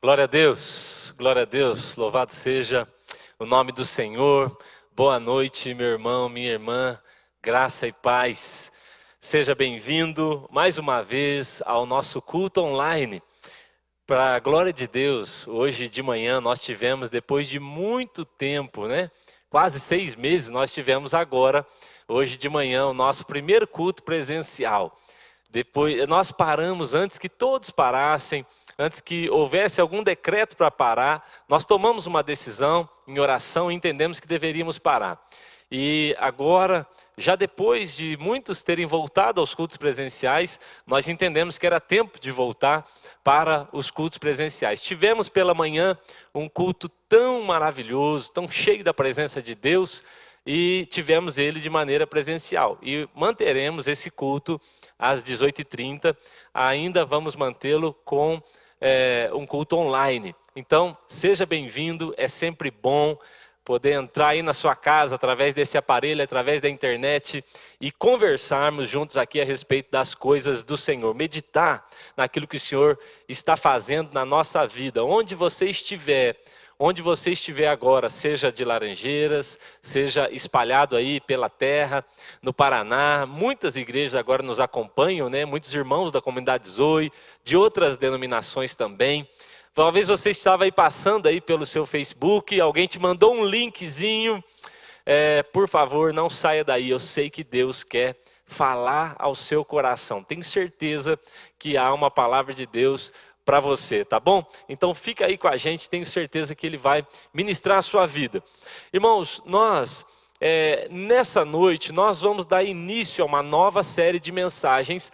Glória a Deus, glória a Deus, louvado seja o nome do Senhor. Boa noite, meu irmão, minha irmã, graça e paz. Seja bem-vindo mais uma vez ao nosso culto online. Para a glória de Deus, hoje de manhã nós tivemos, depois de muito tempo, né? Quase seis meses, nós tivemos agora, hoje de manhã, o nosso primeiro culto presencial. Depois, nós paramos antes que todos parassem antes que houvesse algum decreto para parar, nós tomamos uma decisão em oração e entendemos que deveríamos parar. E agora, já depois de muitos terem voltado aos cultos presenciais, nós entendemos que era tempo de voltar para os cultos presenciais. Tivemos pela manhã um culto tão maravilhoso, tão cheio da presença de Deus, e tivemos ele de maneira presencial. E manteremos esse culto às 18h30, ainda vamos mantê-lo com é, um culto online. Então, seja bem-vindo, é sempre bom poder entrar aí na sua casa através desse aparelho, através da internet e conversarmos juntos aqui a respeito das coisas do Senhor, meditar naquilo que o Senhor está fazendo na nossa vida, onde você estiver. Onde você estiver agora, seja de Laranjeiras, seja espalhado aí pela terra, no Paraná, muitas igrejas agora nos acompanham, né? Muitos irmãos da comunidade Zoe, de outras denominações também. Talvez você estava aí passando aí pelo seu Facebook, alguém te mandou um linkzinho. É, por favor, não saia daí. Eu sei que Deus quer falar ao seu coração. Tenho certeza que há uma palavra de Deus para você, tá bom? Então fica aí com a gente, tenho certeza que ele vai ministrar a sua vida. Irmãos, nós, é, nessa noite, nós vamos dar início a uma nova série de mensagens.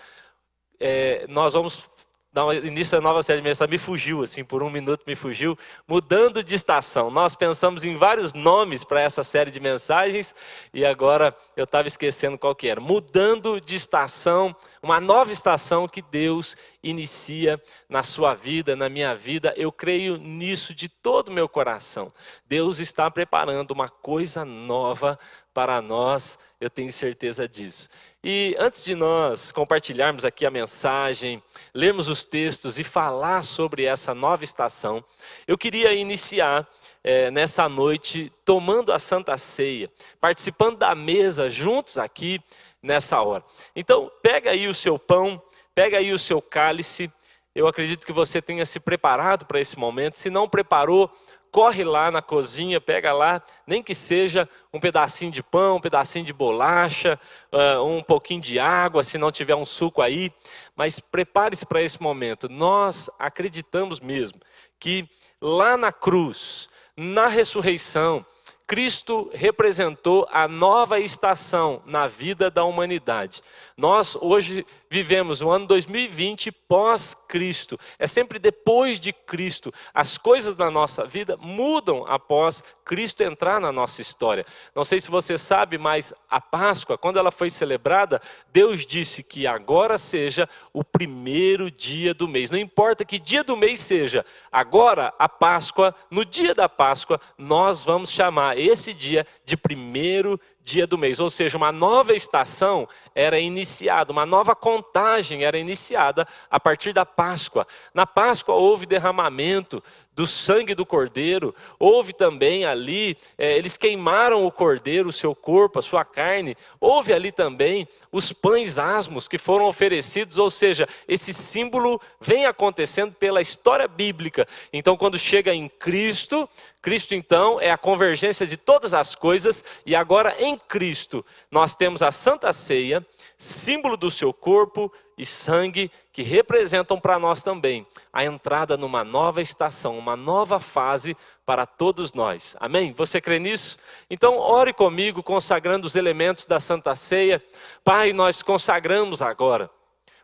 É, nós vamos dar início à nova série de mensagens, me fugiu, assim, por um minuto me fugiu, mudando de estação. Nós pensamos em vários nomes para essa série de mensagens e agora eu estava esquecendo qual que era. Mudando de estação, uma nova estação que Deus inicia na sua vida, na minha vida. Eu creio nisso de todo o meu coração. Deus está preparando uma coisa nova para nós, eu tenho certeza disso. E antes de nós compartilharmos aqui a mensagem, lermos os textos e falar sobre essa nova estação, eu queria iniciar é, nessa noite tomando a Santa Ceia, participando da mesa juntos aqui nessa hora. Então, pega aí o seu pão, pega aí o seu cálice. Eu acredito que você tenha se preparado para esse momento. Se não preparou, corre lá na cozinha, pega lá, nem que seja um pedacinho de pão, um pedacinho de bolacha, uh, um pouquinho de água, se não tiver um suco aí, mas prepare-se para esse momento. Nós acreditamos mesmo que lá na cruz, na ressurreição, Cristo representou a nova estação na vida da humanidade. Nós hoje vivemos o ano 2020 pós-Cristo. É sempre depois de Cristo. As coisas da nossa vida mudam após Cristo entrar na nossa história. Não sei se você sabe, mas a Páscoa, quando ela foi celebrada, Deus disse que agora seja o primeiro dia do mês. Não importa que dia do mês seja, agora a Páscoa, no dia da Páscoa, nós vamos chamar esse dia de primeiro dia do mês, ou seja, uma nova estação era iniciada, uma nova contagem era iniciada a partir da Páscoa. Na Páscoa houve derramamento do sangue do cordeiro, houve também ali, é, eles queimaram o cordeiro, o seu corpo, a sua carne, houve ali também os pães asmos que foram oferecidos, ou seja, esse símbolo vem acontecendo pela história bíblica. Então, quando chega em Cristo, Cristo então é a convergência de todas as coisas, e agora em Cristo nós temos a Santa Ceia, símbolo do seu corpo e sangue que representam para nós também a entrada numa nova estação, uma nova fase para todos nós. Amém? Você crê nisso? Então, ore comigo, consagrando os elementos da Santa Ceia. Pai, nós consagramos agora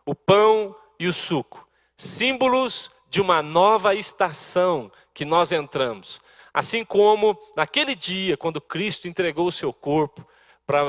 o pão e o suco, símbolos de uma nova estação que nós entramos. Assim como naquele dia, quando Cristo entregou o seu corpo,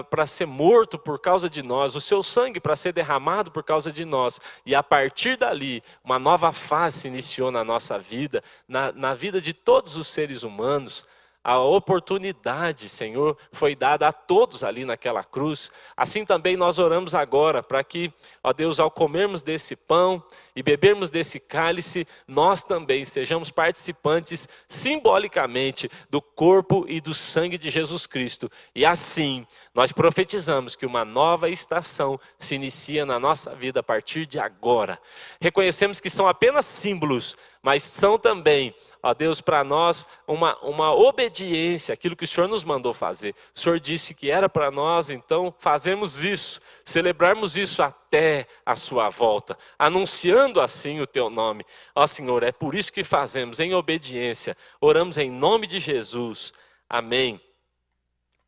para ser morto por causa de nós, o seu sangue para ser derramado por causa de nós. E a partir dali, uma nova fase se iniciou na nossa vida, na, na vida de todos os seres humanos. A oportunidade, Senhor, foi dada a todos ali naquela cruz. Assim também nós oramos agora para que, ó Deus, ao comermos desse pão e bebermos desse cálice, nós também sejamos participantes simbolicamente do corpo e do sangue de Jesus Cristo. E assim, nós profetizamos que uma nova estação se inicia na nossa vida a partir de agora. Reconhecemos que são apenas símbolos, mas são também, ó Deus, para nós uma, uma obediência, aquilo que o Senhor nos mandou fazer. O Senhor disse que era para nós, então fazemos isso, celebrarmos isso até a Sua volta, anunciando assim o Teu nome. Ó Senhor, é por isso que fazemos, em obediência, oramos em nome de Jesus. Amém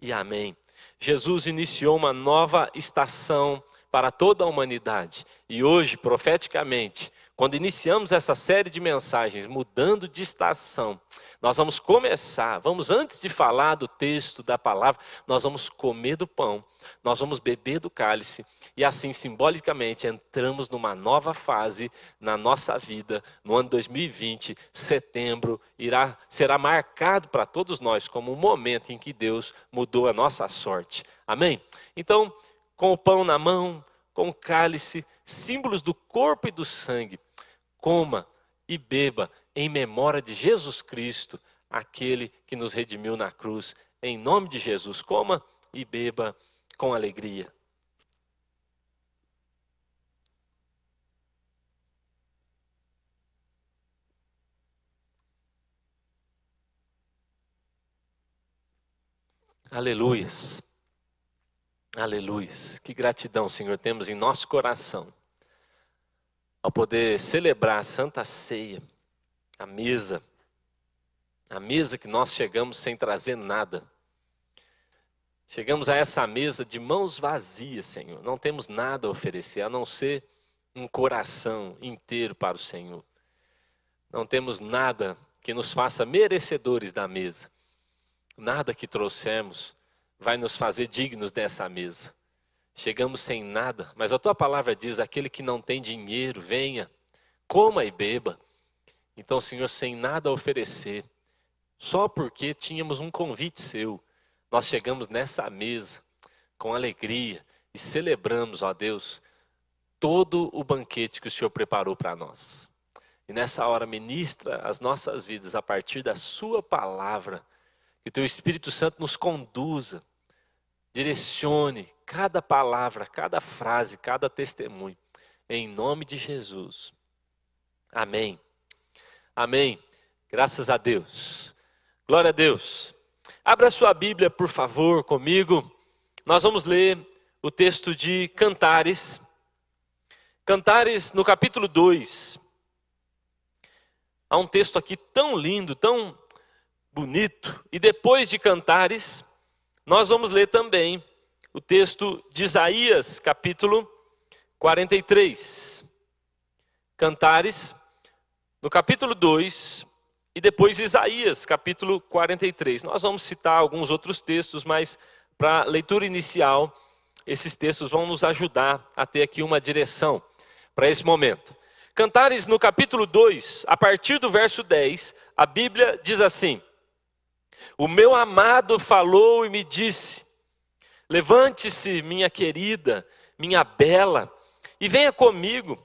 e amém. Jesus iniciou uma nova estação para toda a humanidade. E hoje, profeticamente, quando iniciamos essa série de mensagens, mudando de estação, nós vamos começar, vamos antes de falar do texto, da palavra, nós vamos comer do pão, nós vamos beber do cálice, e assim, simbolicamente, entramos numa nova fase na nossa vida, no ano 2020, setembro, irá, será marcado para todos nós como um momento em que Deus mudou a nossa sorte. Amém? Então, com o pão na mão, com o cálice, símbolos do corpo e do sangue. Coma e beba em memória de Jesus Cristo, aquele que nos redimiu na cruz. Em nome de Jesus, coma e beba com alegria. Aleluias. Aleluias. Que gratidão, Senhor, temos em nosso coração ao poder celebrar a Santa Ceia, a mesa, a mesa que nós chegamos sem trazer nada. Chegamos a essa mesa de mãos vazias, Senhor. Não temos nada a oferecer a não ser um coração inteiro para o Senhor. Não temos nada que nos faça merecedores da mesa. Nada que trouxemos vai nos fazer dignos dessa mesa. Chegamos sem nada, mas a tua palavra diz: aquele que não tem dinheiro, venha, coma e beba. Então, Senhor, sem nada a oferecer, só porque tínhamos um convite seu, nós chegamos nessa mesa com alegria e celebramos, ó Deus, todo o banquete que o Senhor preparou para nós. E nessa hora, ministra as nossas vidas a partir da Sua palavra, que o Teu Espírito Santo nos conduza Direcione cada palavra, cada frase, cada testemunho. Em nome de Jesus. Amém. Amém. Graças a Deus. Glória a Deus. Abra sua Bíblia, por favor, comigo. Nós vamos ler o texto de Cantares. Cantares no capítulo 2. Há um texto aqui tão lindo, tão bonito. E depois de Cantares, nós vamos ler também o texto de Isaías, capítulo 43. Cantares, no capítulo 2, e depois Isaías, capítulo 43. Nós vamos citar alguns outros textos, mas para leitura inicial, esses textos vão nos ajudar a ter aqui uma direção para esse momento. Cantares, no capítulo 2, a partir do verso 10, a Bíblia diz assim: o meu amado falou e me disse: Levante-se, minha querida, minha bela, e venha comigo.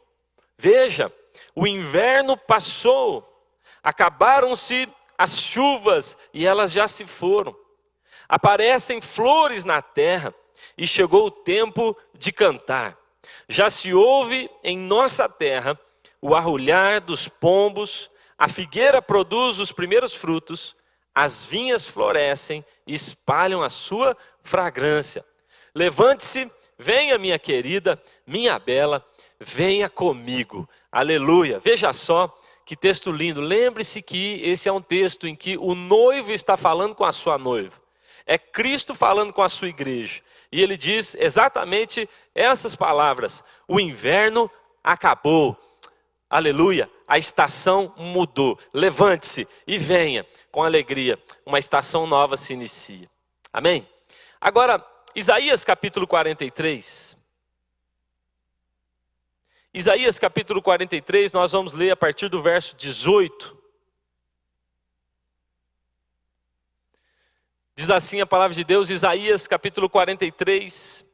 Veja, o inverno passou, acabaram-se as chuvas e elas já se foram. Aparecem flores na terra e chegou o tempo de cantar. Já se ouve em nossa terra o arrulhar dos pombos, a figueira produz os primeiros frutos, as vinhas florescem e espalham a sua fragrância. Levante-se, venha, minha querida, minha bela, venha comigo. Aleluia. Veja só que texto lindo. Lembre-se que esse é um texto em que o noivo está falando com a sua noiva. É Cristo falando com a sua igreja. E ele diz exatamente essas palavras: O inverno acabou. Aleluia a estação mudou. Levante-se e venha com alegria. Uma estação nova se inicia. Amém? Agora, Isaías capítulo 43. Isaías capítulo 43, nós vamos ler a partir do verso 18. Diz assim a palavra de Deus, Isaías capítulo 43,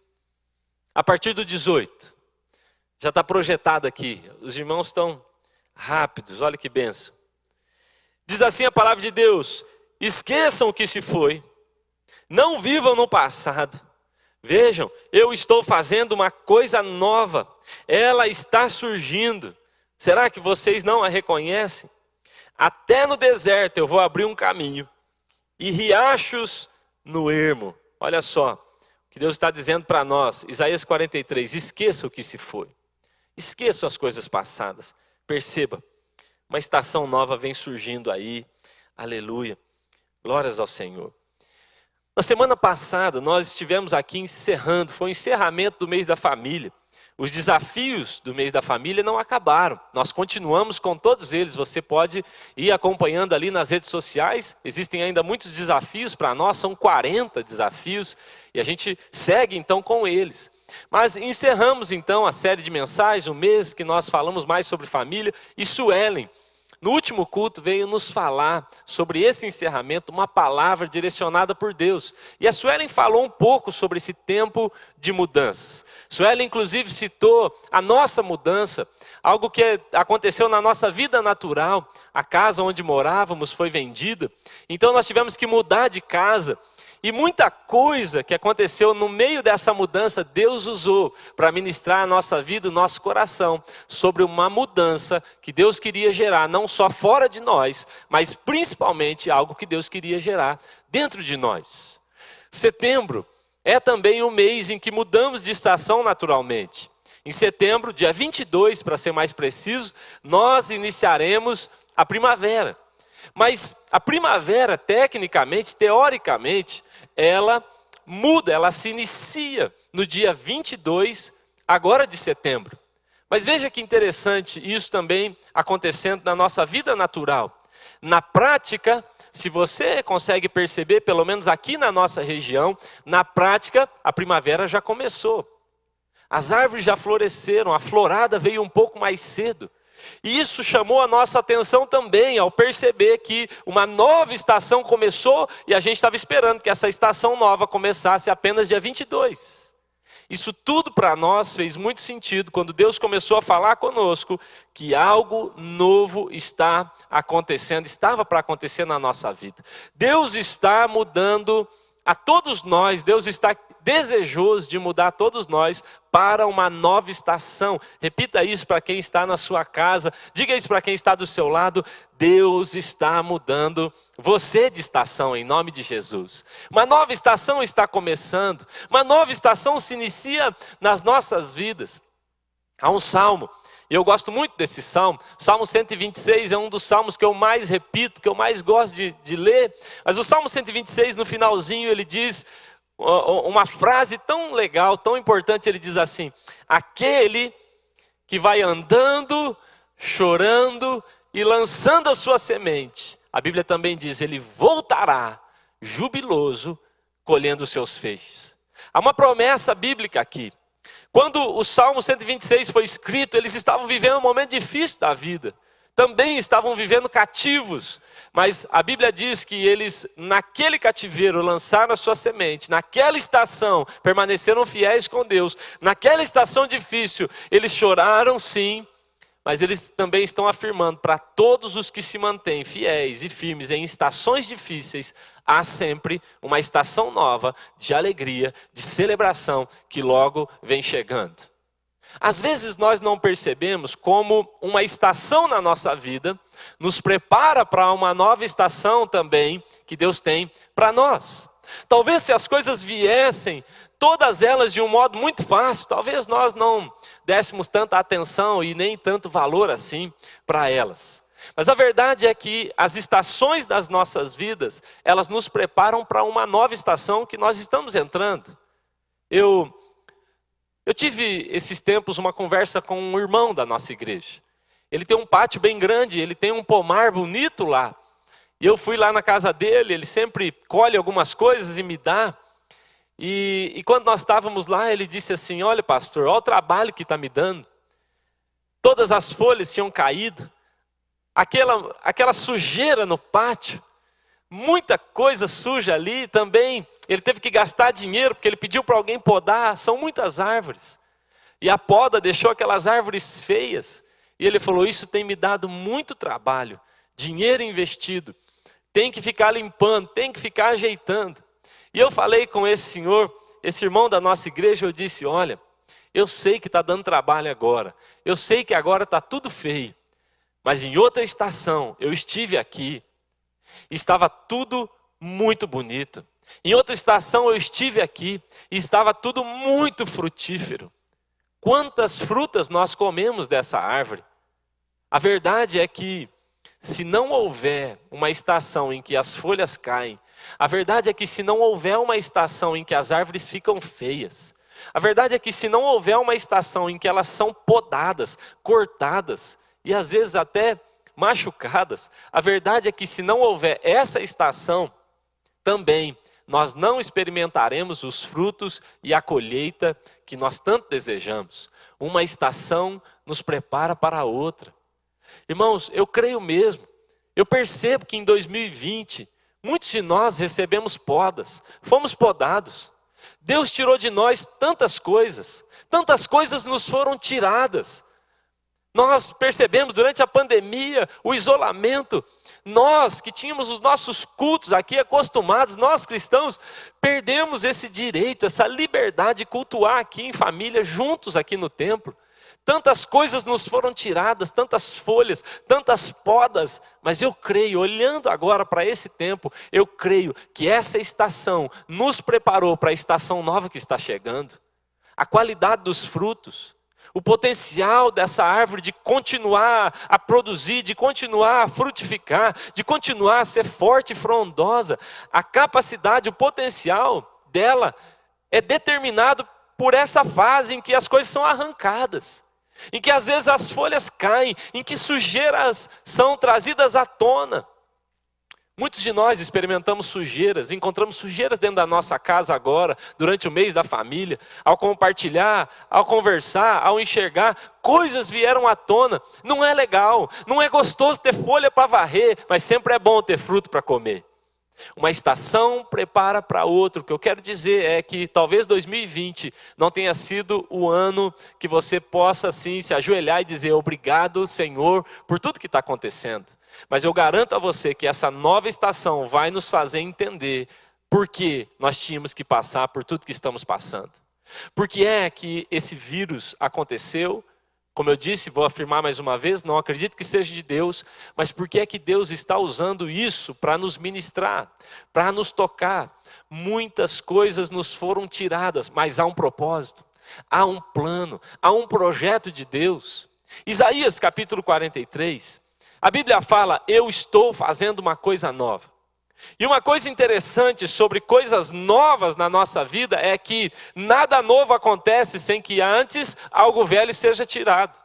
a partir do 18. Já está projetado aqui. Os irmãos estão rápidos, olha que benção. Diz assim a palavra de Deus: esqueçam o que se foi, não vivam no passado. Vejam, eu estou fazendo uma coisa nova, ela está surgindo. Será que vocês não a reconhecem? Até no deserto eu vou abrir um caminho e riachos no ermo. Olha só o que Deus está dizendo para nós, Isaías 43, esqueça o que se foi. Esqueça as coisas passadas. Perceba, uma estação nova vem surgindo aí. Aleluia. Glórias ao Senhor. Na semana passada, nós estivemos aqui encerrando, foi o encerramento do mês da família. Os desafios do mês da família não acabaram. Nós continuamos com todos eles. Você pode ir acompanhando ali nas redes sociais. Existem ainda muitos desafios para nós, são 40 desafios, e a gente segue então com eles. Mas encerramos então a série de mensagens, o mês que nós falamos mais sobre família, e Suelen no último culto veio nos falar sobre esse encerramento, uma palavra direcionada por Deus. E a Suelen falou um pouco sobre esse tempo de mudanças. Suelen, inclusive, citou a nossa mudança, algo que aconteceu na nossa vida natural. A casa onde morávamos foi vendida, então nós tivemos que mudar de casa. E muita coisa que aconteceu no meio dessa mudança, Deus usou para ministrar a nossa vida, o nosso coração, sobre uma mudança que Deus queria gerar, não só fora de nós, mas principalmente algo que Deus queria gerar dentro de nós. Setembro é também o mês em que mudamos de estação naturalmente. Em setembro, dia 22, para ser mais preciso, nós iniciaremos a primavera. Mas a primavera, tecnicamente, teoricamente, ela muda, ela se inicia no dia 22, agora de setembro. Mas veja que interessante isso também acontecendo na nossa vida natural. Na prática, se você consegue perceber, pelo menos aqui na nossa região, na prática, a primavera já começou. As árvores já floresceram, a florada veio um pouco mais cedo. E isso chamou a nossa atenção também, ao perceber que uma nova estação começou e a gente estava esperando que essa estação nova começasse apenas dia 22. Isso tudo para nós fez muito sentido quando Deus começou a falar conosco que algo novo está acontecendo, estava para acontecer na nossa vida. Deus está mudando a todos nós, Deus está desejoso de mudar todos nós para uma nova estação. Repita isso para quem está na sua casa, diga isso para quem está do seu lado. Deus está mudando você de estação em nome de Jesus. Uma nova estação está começando, uma nova estação se inicia nas nossas vidas. Há um salmo eu gosto muito desse salmo. Salmo 126 é um dos salmos que eu mais repito, que eu mais gosto de, de ler. Mas o Salmo 126, no finalzinho, ele diz: uma frase tão legal, tão importante, ele diz assim: aquele que vai andando, chorando e lançando a sua semente. A Bíblia também diz: ele voltará jubiloso, colhendo os seus feixes. Há uma promessa bíblica aqui. Quando o Salmo 126 foi escrito, eles estavam vivendo um momento difícil da vida. Também estavam vivendo cativos, mas a Bíblia diz que eles, naquele cativeiro, lançaram a sua semente, naquela estação, permaneceram fiéis com Deus, naquela estação difícil, eles choraram sim, mas eles também estão afirmando para todos os que se mantêm fiéis e firmes em estações difíceis, há sempre uma estação nova de alegria, de celebração que logo vem chegando. Às vezes nós não percebemos como uma estação na nossa vida nos prepara para uma nova estação também que Deus tem para nós. Talvez se as coisas viessem, todas elas de um modo muito fácil, talvez nós não dessemos tanta atenção e nem tanto valor assim para elas. Mas a verdade é que as estações das nossas vidas, elas nos preparam para uma nova estação que nós estamos entrando. Eu eu tive esses tempos uma conversa com um irmão da nossa igreja. Ele tem um pátio bem grande, ele tem um pomar bonito lá. E eu fui lá na casa dele, ele sempre colhe algumas coisas e me dá. E, e quando nós estávamos lá, ele disse assim: Olha, pastor, olha o trabalho que está me dando. Todas as folhas tinham caído, aquela, aquela sujeira no pátio. Muita coisa suja ali também. Ele teve que gastar dinheiro porque ele pediu para alguém podar. São muitas árvores. E a poda deixou aquelas árvores feias. E ele falou: Isso tem me dado muito trabalho, dinheiro investido. Tem que ficar limpando, tem que ficar ajeitando. E eu falei com esse senhor, esse irmão da nossa igreja, eu disse: Olha, eu sei que está dando trabalho agora, eu sei que agora está tudo feio, mas em outra estação eu estive aqui, estava tudo muito bonito. Em outra estação eu estive aqui e estava tudo muito frutífero. Quantas frutas nós comemos dessa árvore? A verdade é que, se não houver uma estação em que as folhas caem, a verdade é que, se não houver uma estação em que as árvores ficam feias, a verdade é que, se não houver uma estação em que elas são podadas, cortadas e às vezes até machucadas, a verdade é que, se não houver essa estação, também nós não experimentaremos os frutos e a colheita que nós tanto desejamos. Uma estação nos prepara para a outra. Irmãos, eu creio mesmo, eu percebo que em 2020, muitos de nós recebemos podas, fomos podados. Deus tirou de nós tantas coisas, tantas coisas nos foram tiradas. Nós percebemos durante a pandemia, o isolamento, nós que tínhamos os nossos cultos aqui acostumados, nós cristãos, perdemos esse direito, essa liberdade de cultuar aqui em família, juntos aqui no templo. Tantas coisas nos foram tiradas, tantas folhas, tantas podas, mas eu creio, olhando agora para esse tempo, eu creio que essa estação nos preparou para a estação nova que está chegando. A qualidade dos frutos, o potencial dessa árvore de continuar a produzir, de continuar a frutificar, de continuar a ser forte e frondosa, a capacidade, o potencial dela é determinado por essa fase em que as coisas são arrancadas, em que às vezes as folhas caem, em que sujeiras são trazidas à tona. Muitos de nós experimentamos sujeiras, encontramos sujeiras dentro da nossa casa agora, durante o mês da família, ao compartilhar, ao conversar, ao enxergar, coisas vieram à tona. Não é legal, não é gostoso ter folha para varrer, mas sempre é bom ter fruto para comer. Uma estação prepara para outra. O que eu quero dizer é que talvez 2020 não tenha sido o ano que você possa assim se ajoelhar e dizer obrigado, Senhor, por tudo que está acontecendo. Mas eu garanto a você que essa nova estação vai nos fazer entender por que nós tínhamos que passar por tudo que estamos passando. Por que é que esse vírus aconteceu? Como eu disse, vou afirmar mais uma vez, não acredito que seja de Deus, mas por que é que Deus está usando isso para nos ministrar, para nos tocar? Muitas coisas nos foram tiradas, mas há um propósito, há um plano, há um projeto de Deus. Isaías capítulo 43, a Bíblia fala: Eu estou fazendo uma coisa nova. E uma coisa interessante sobre coisas novas na nossa vida é que nada novo acontece sem que antes algo velho seja tirado.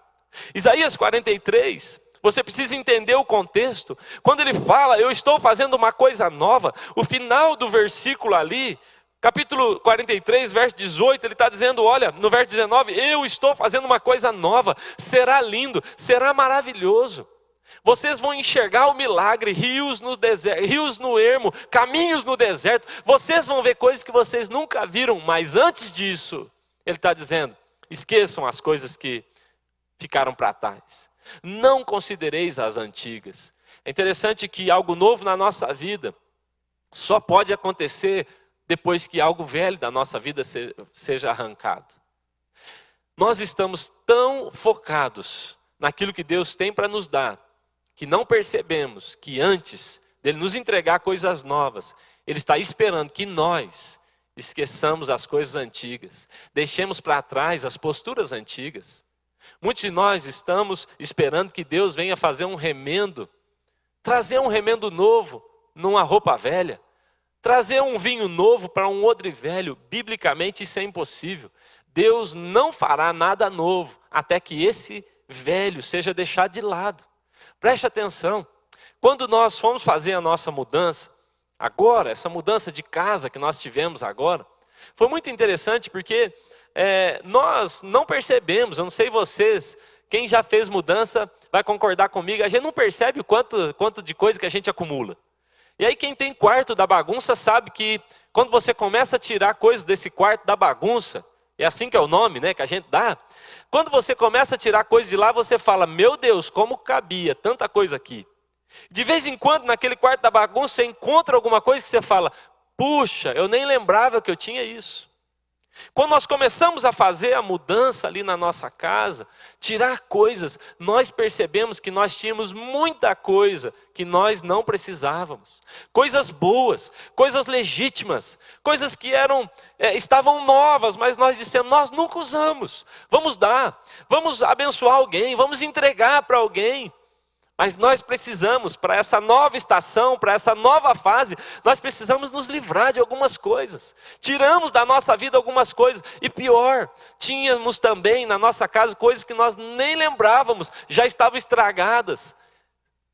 Isaías 43, você precisa entender o contexto. Quando ele fala, eu estou fazendo uma coisa nova, o final do versículo ali, capítulo 43, verso 18, ele está dizendo: olha, no verso 19, eu estou fazendo uma coisa nova, será lindo, será maravilhoso. Vocês vão enxergar o milagre, rios no deserto, rios no ermo, caminhos no deserto. Vocês vão ver coisas que vocês nunca viram, mas antes disso, ele está dizendo: esqueçam as coisas que ficaram para trás. Não considereis as antigas. É interessante que algo novo na nossa vida só pode acontecer depois que algo velho da nossa vida seja arrancado. Nós estamos tão focados naquilo que Deus tem para nos dar, que não percebemos que antes dele nos entregar coisas novas, ele está esperando que nós esqueçamos as coisas antigas, deixemos para trás as posturas antigas. Muitos de nós estamos esperando que Deus venha fazer um remendo, trazer um remendo novo numa roupa velha, trazer um vinho novo para um odre velho. Biblicamente isso é impossível. Deus não fará nada novo até que esse velho seja deixado de lado. Preste atenção. Quando nós fomos fazer a nossa mudança, agora, essa mudança de casa que nós tivemos agora, foi muito interessante porque é, nós não percebemos, eu não sei vocês, quem já fez mudança vai concordar comigo, a gente não percebe o quanto, quanto de coisa que a gente acumula. E aí, quem tem quarto da bagunça sabe que quando você começa a tirar coisas desse quarto da bagunça, é assim que é o nome, né, que a gente dá. Quando você começa a tirar coisas de lá, você fala: Meu Deus, como cabia tanta coisa aqui. De vez em quando, naquele quarto da bagunça, você encontra alguma coisa que você fala: Puxa, eu nem lembrava que eu tinha isso. Quando nós começamos a fazer a mudança ali na nossa casa, tirar coisas, nós percebemos que nós tínhamos muita coisa que nós não precisávamos. Coisas boas, coisas legítimas, coisas que eram é, estavam novas, mas nós dissemos nós nunca usamos. Vamos dar, vamos abençoar alguém, vamos entregar para alguém. Mas nós precisamos, para essa nova estação, para essa nova fase, nós precisamos nos livrar de algumas coisas. Tiramos da nossa vida algumas coisas. E pior, tínhamos também na nossa casa coisas que nós nem lembrávamos, já estavam estragadas.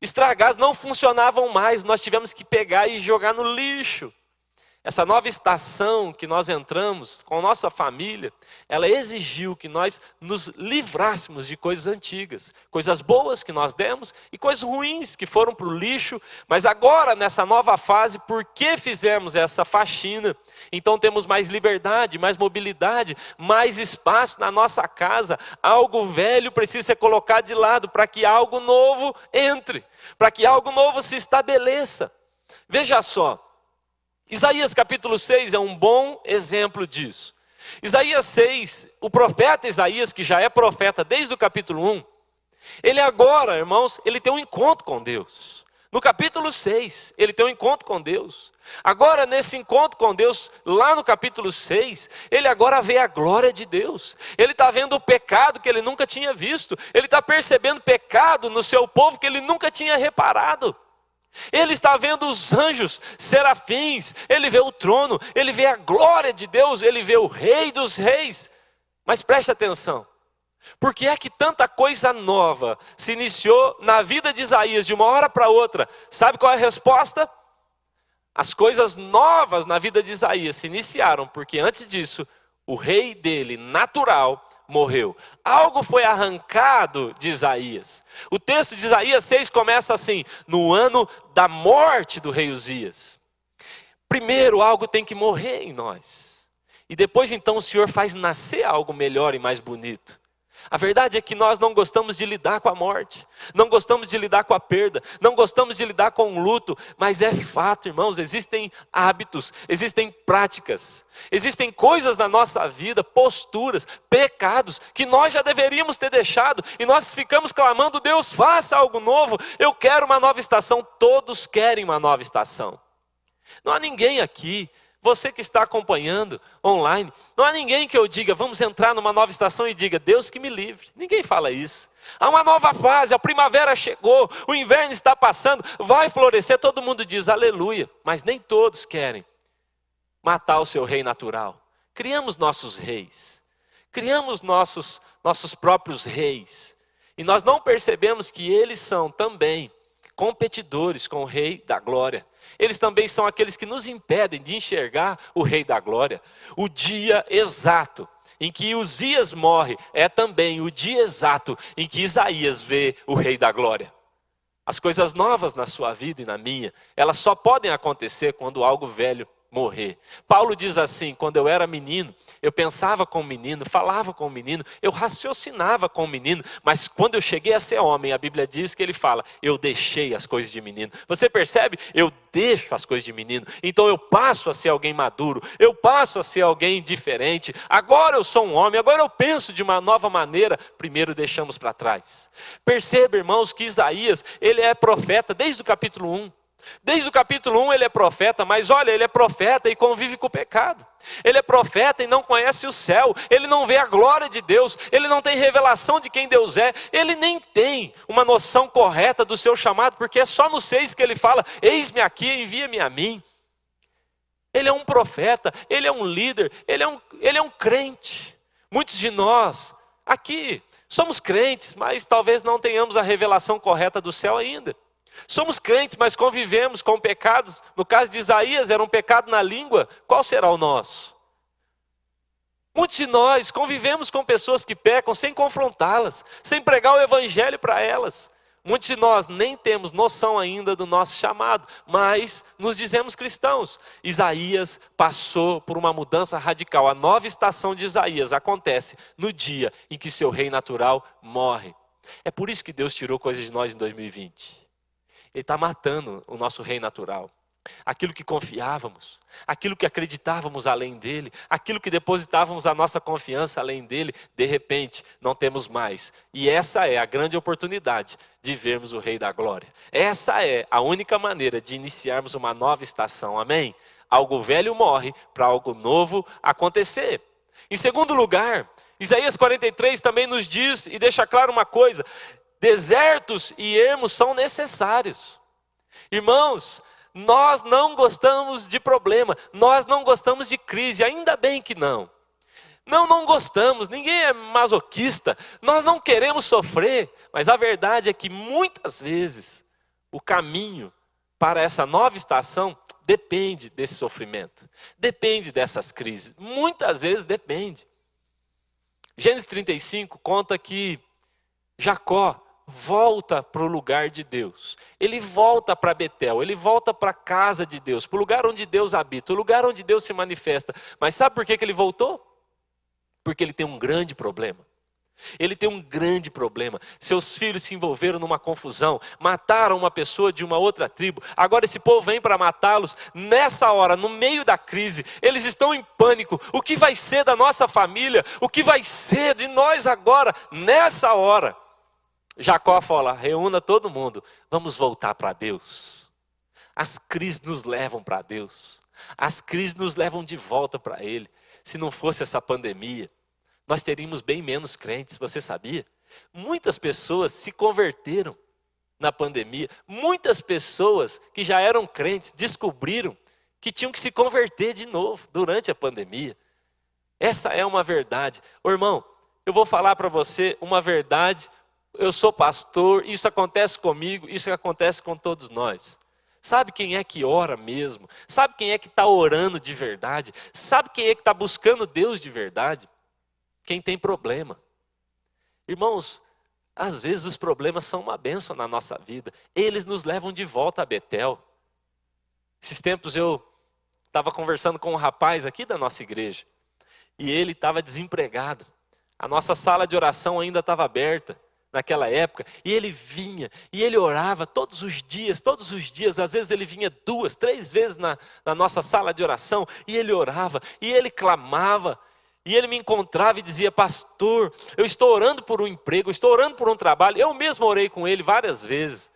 Estragadas, não funcionavam mais, nós tivemos que pegar e jogar no lixo. Essa nova estação que nós entramos com nossa família, ela exigiu que nós nos livrássemos de coisas antigas, coisas boas que nós demos e coisas ruins que foram para o lixo, mas agora nessa nova fase, porque fizemos essa faxina, então temos mais liberdade, mais mobilidade, mais espaço na nossa casa. Algo velho precisa ser colocado de lado para que algo novo entre, para que algo novo se estabeleça. Veja só, Isaías capítulo 6 é um bom exemplo disso. Isaías 6, o profeta Isaías, que já é profeta desde o capítulo 1, ele agora, irmãos, ele tem um encontro com Deus. No capítulo 6, ele tem um encontro com Deus. Agora, nesse encontro com Deus, lá no capítulo 6, ele agora vê a glória de Deus. Ele está vendo o pecado que ele nunca tinha visto. Ele está percebendo pecado no seu povo que ele nunca tinha reparado. Ele está vendo os anjos, serafins, ele vê o trono, ele vê a glória de Deus, ele vê o Rei dos Reis. Mas preste atenção, por que é que tanta coisa nova se iniciou na vida de Isaías de uma hora para outra? Sabe qual é a resposta? As coisas novas na vida de Isaías se iniciaram porque antes disso, o rei dele, natural, morreu. Algo foi arrancado de Isaías. O texto de Isaías 6 começa assim: no ano da morte do rei Uzias. Primeiro, algo tem que morrer em nós. E depois, então, o Senhor faz nascer algo melhor e mais bonito. A verdade é que nós não gostamos de lidar com a morte, não gostamos de lidar com a perda, não gostamos de lidar com o luto, mas é fato, irmãos, existem hábitos, existem práticas, existem coisas na nossa vida, posturas, pecados, que nós já deveríamos ter deixado, e nós ficamos clamando: Deus, faça algo novo, eu quero uma nova estação, todos querem uma nova estação. Não há ninguém aqui você que está acompanhando online, não há ninguém que eu diga, vamos entrar numa nova estação e diga, Deus que me livre. Ninguém fala isso. Há uma nova fase, a primavera chegou, o inverno está passando, vai florescer, todo mundo diz aleluia, mas nem todos querem matar o seu rei natural. Criamos nossos reis, criamos nossos, nossos próprios reis, e nós não percebemos que eles são também competidores com o Rei da Glória. Eles também são aqueles que nos impedem de enxergar o Rei da Glória. O dia exato em que Uzias morre é também o dia exato em que Isaías vê o Rei da Glória. As coisas novas na sua vida e na minha, elas só podem acontecer quando algo velho morrer. Paulo diz assim: quando eu era menino, eu pensava com o menino, falava com o menino, eu raciocinava com o menino, mas quando eu cheguei a ser homem, a Bíblia diz que ele fala: eu deixei as coisas de menino. Você percebe? Eu deixo as coisas de menino, então eu passo a ser alguém maduro, eu passo a ser alguém diferente. Agora eu sou um homem, agora eu penso de uma nova maneira. Primeiro deixamos para trás. Perceba, irmãos, que Isaías, ele é profeta desde o capítulo 1. Desde o capítulo 1 ele é profeta, mas olha, ele é profeta e convive com o pecado. Ele é profeta e não conhece o céu, ele não vê a glória de Deus, ele não tem revelação de quem Deus é, ele nem tem uma noção correta do seu chamado, porque é só no 6 que ele fala: Eis-me aqui, envia-me a mim. Ele é um profeta, ele é um líder, ele é um, ele é um crente. Muitos de nós aqui somos crentes, mas talvez não tenhamos a revelação correta do céu ainda. Somos crentes, mas convivemos com pecados. No caso de Isaías, era um pecado na língua. Qual será o nosso? Muitos de nós convivemos com pessoas que pecam sem confrontá-las, sem pregar o evangelho para elas. Muitos de nós nem temos noção ainda do nosso chamado, mas nos dizemos cristãos. Isaías passou por uma mudança radical. A nova estação de Isaías acontece no dia em que seu rei natural morre. É por isso que Deus tirou coisas de nós em 2020. Ele está matando o nosso rei natural aquilo que confiávamos, aquilo que acreditávamos além dele, aquilo que depositávamos a nossa confiança além dele, de repente não temos mais. E essa é a grande oportunidade de vermos o Rei da Glória. Essa é a única maneira de iniciarmos uma nova estação. Amém? Algo velho morre para algo novo acontecer. Em segundo lugar, Isaías 43 também nos diz e deixa claro uma coisa: desertos e ermos são necessários. Irmãos, nós não gostamos de problema, nós não gostamos de crise, ainda bem que não. Não, não gostamos, ninguém é masoquista, nós não queremos sofrer, mas a verdade é que muitas vezes o caminho para essa nova estação depende desse sofrimento, depende dessas crises, muitas vezes depende. Gênesis 35 conta que Jacó volta para o lugar de Deus. Ele volta para Betel, ele volta para a casa de Deus, para o lugar onde Deus habita, o lugar onde Deus se manifesta. Mas sabe por que, que ele voltou? Porque ele tem um grande problema. Ele tem um grande problema. Seus filhos se envolveram numa confusão, mataram uma pessoa de uma outra tribo. Agora esse povo vem para matá-los. Nessa hora, no meio da crise, eles estão em pânico. O que vai ser da nossa família? O que vai ser de nós agora? Nessa hora, Jacó fala: reúna todo mundo, vamos voltar para Deus. As crises nos levam para Deus, as crises nos levam de volta para Ele. Se não fosse essa pandemia, nós teríamos bem menos crentes, você sabia? Muitas pessoas se converteram na pandemia, muitas pessoas que já eram crentes descobriram que tinham que se converter de novo durante a pandemia. Essa é uma verdade. Ô, irmão, eu vou falar para você uma verdade eu sou pastor, isso acontece comigo, isso acontece com todos nós. Sabe quem é que ora mesmo? Sabe quem é que está orando de verdade? Sabe quem é que está buscando Deus de verdade? Quem tem problema. Irmãos, às vezes os problemas são uma bênção na nossa vida. Eles nos levam de volta a Betel. Esses tempos eu estava conversando com um rapaz aqui da nossa igreja. E ele estava desempregado. A nossa sala de oração ainda estava aberta naquela época, e ele vinha, e ele orava todos os dias, todos os dias, às vezes ele vinha duas, três vezes na, na nossa sala de oração, e ele orava, e ele clamava, e ele me encontrava e dizia: Pastor, eu estou orando por um emprego, estou orando por um trabalho. Eu mesmo orei com ele várias vezes.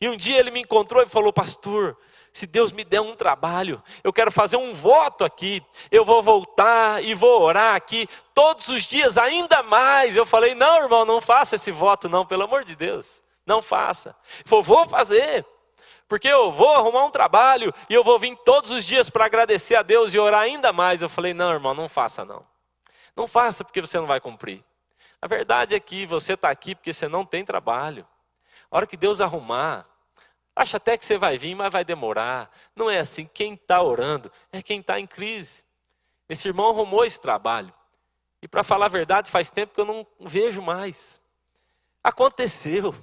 E um dia ele me encontrou e falou: Pastor, se Deus me der um trabalho, eu quero fazer um voto aqui, eu vou voltar e vou orar aqui todos os dias, ainda mais. Eu falei: não, irmão, não faça esse voto, não, pelo amor de Deus, não faça. Ele falou: vou fazer, porque eu vou arrumar um trabalho e eu vou vir todos os dias para agradecer a Deus e orar ainda mais. Eu falei: não, irmão, não faça, não. Não faça porque você não vai cumprir. A verdade é que você está aqui porque você não tem trabalho. A hora que Deus arrumar, Acha até que você vai vir, mas vai demorar. Não é assim. Quem está orando é quem está em crise. Esse irmão arrumou esse trabalho. E para falar a verdade, faz tempo que eu não vejo mais. Aconteceu.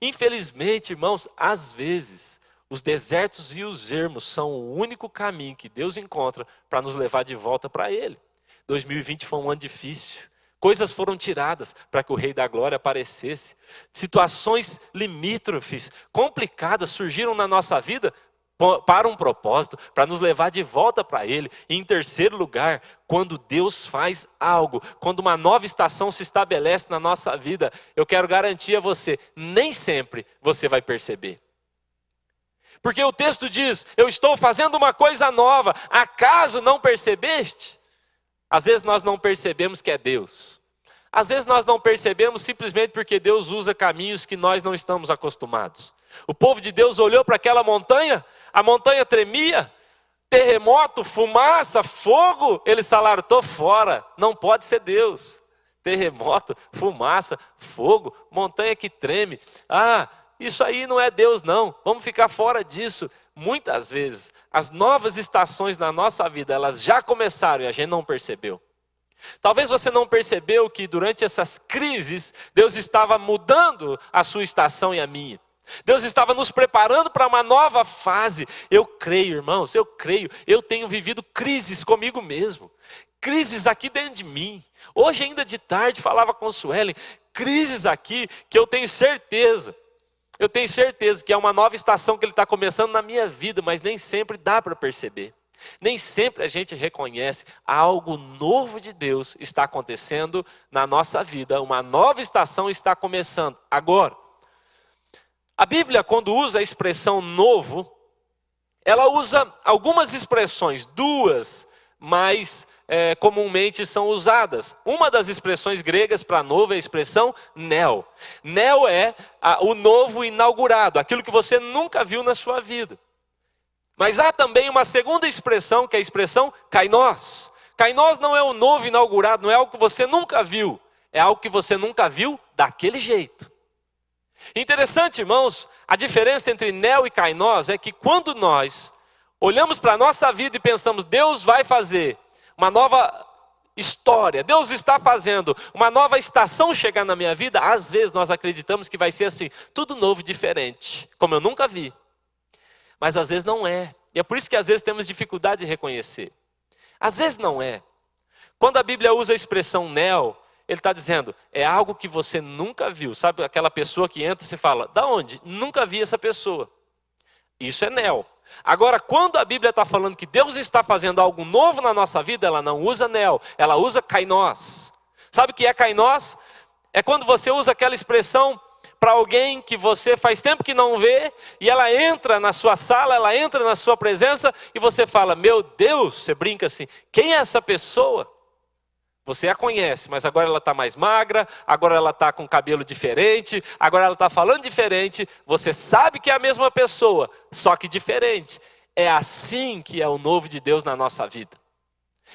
Infelizmente, irmãos, às vezes, os desertos e os ermos são o único caminho que Deus encontra para nos levar de volta para Ele. 2020 foi um ano difícil. Coisas foram tiradas para que o Rei da Glória aparecesse. Situações limítrofes, complicadas, surgiram na nossa vida para um propósito, para nos levar de volta para Ele. E em terceiro lugar, quando Deus faz algo, quando uma nova estação se estabelece na nossa vida, eu quero garantir a você, nem sempre você vai perceber. Porque o texto diz: Eu estou fazendo uma coisa nova, acaso não percebeste? Às vezes nós não percebemos que é Deus. Às vezes nós não percebemos simplesmente porque Deus usa caminhos que nós não estamos acostumados. O povo de Deus olhou para aquela montanha, a montanha tremia, terremoto, fumaça, fogo, eles falaram: estou fora, não pode ser Deus. Terremoto, fumaça, fogo, montanha que treme. Ah, isso aí não é Deus, não, vamos ficar fora disso muitas vezes as novas estações na nossa vida, elas já começaram e a gente não percebeu. Talvez você não percebeu que durante essas crises, Deus estava mudando a sua estação e a minha. Deus estava nos preparando para uma nova fase. Eu creio, irmãos, eu creio. Eu tenho vivido crises comigo mesmo. Crises aqui dentro de mim. Hoje, ainda de tarde, falava com Suelen. Crises aqui que eu tenho certeza. Eu tenho certeza que é uma nova estação que Ele está começando na minha vida, mas nem sempre dá para perceber. Nem sempre a gente reconhece algo novo de Deus está acontecendo na nossa vida, uma nova estação está começando agora. A Bíblia, quando usa a expressão novo, ela usa algumas expressões, duas mais é, comumente são usadas. Uma das expressões gregas para novo é a expressão neo. Neo é a, o novo inaugurado, aquilo que você nunca viu na sua vida. Mas há também uma segunda expressão, que é a expressão kainós. Kainós não é o novo inaugurado, não é algo que você nunca viu, é algo que você nunca viu daquele jeito. Interessante, irmãos, a diferença entre Neo e Kainós é que quando nós olhamos para a nossa vida e pensamos, Deus vai fazer uma nova história, Deus está fazendo uma nova estação chegar na minha vida, às vezes nós acreditamos que vai ser assim, tudo novo diferente, como eu nunca vi. Mas às vezes não é. E é por isso que às vezes temos dificuldade de reconhecer. Às vezes não é. Quando a Bíblia usa a expressão neo, ele está dizendo, é algo que você nunca viu. Sabe aquela pessoa que entra e se fala, da onde? Nunca vi essa pessoa. Isso é neo. Agora, quando a Bíblia está falando que Deus está fazendo algo novo na nossa vida, ela não usa neo, ela usa kainós. Sabe o que é kainós? É quando você usa aquela expressão para alguém que você faz tempo que não vê, e ela entra na sua sala, ela entra na sua presença, e você fala: Meu Deus, você brinca assim, quem é essa pessoa? Você a conhece, mas agora ela está mais magra, agora ela está com cabelo diferente, agora ela está falando diferente. Você sabe que é a mesma pessoa, só que diferente. É assim que é o novo de Deus na nossa vida.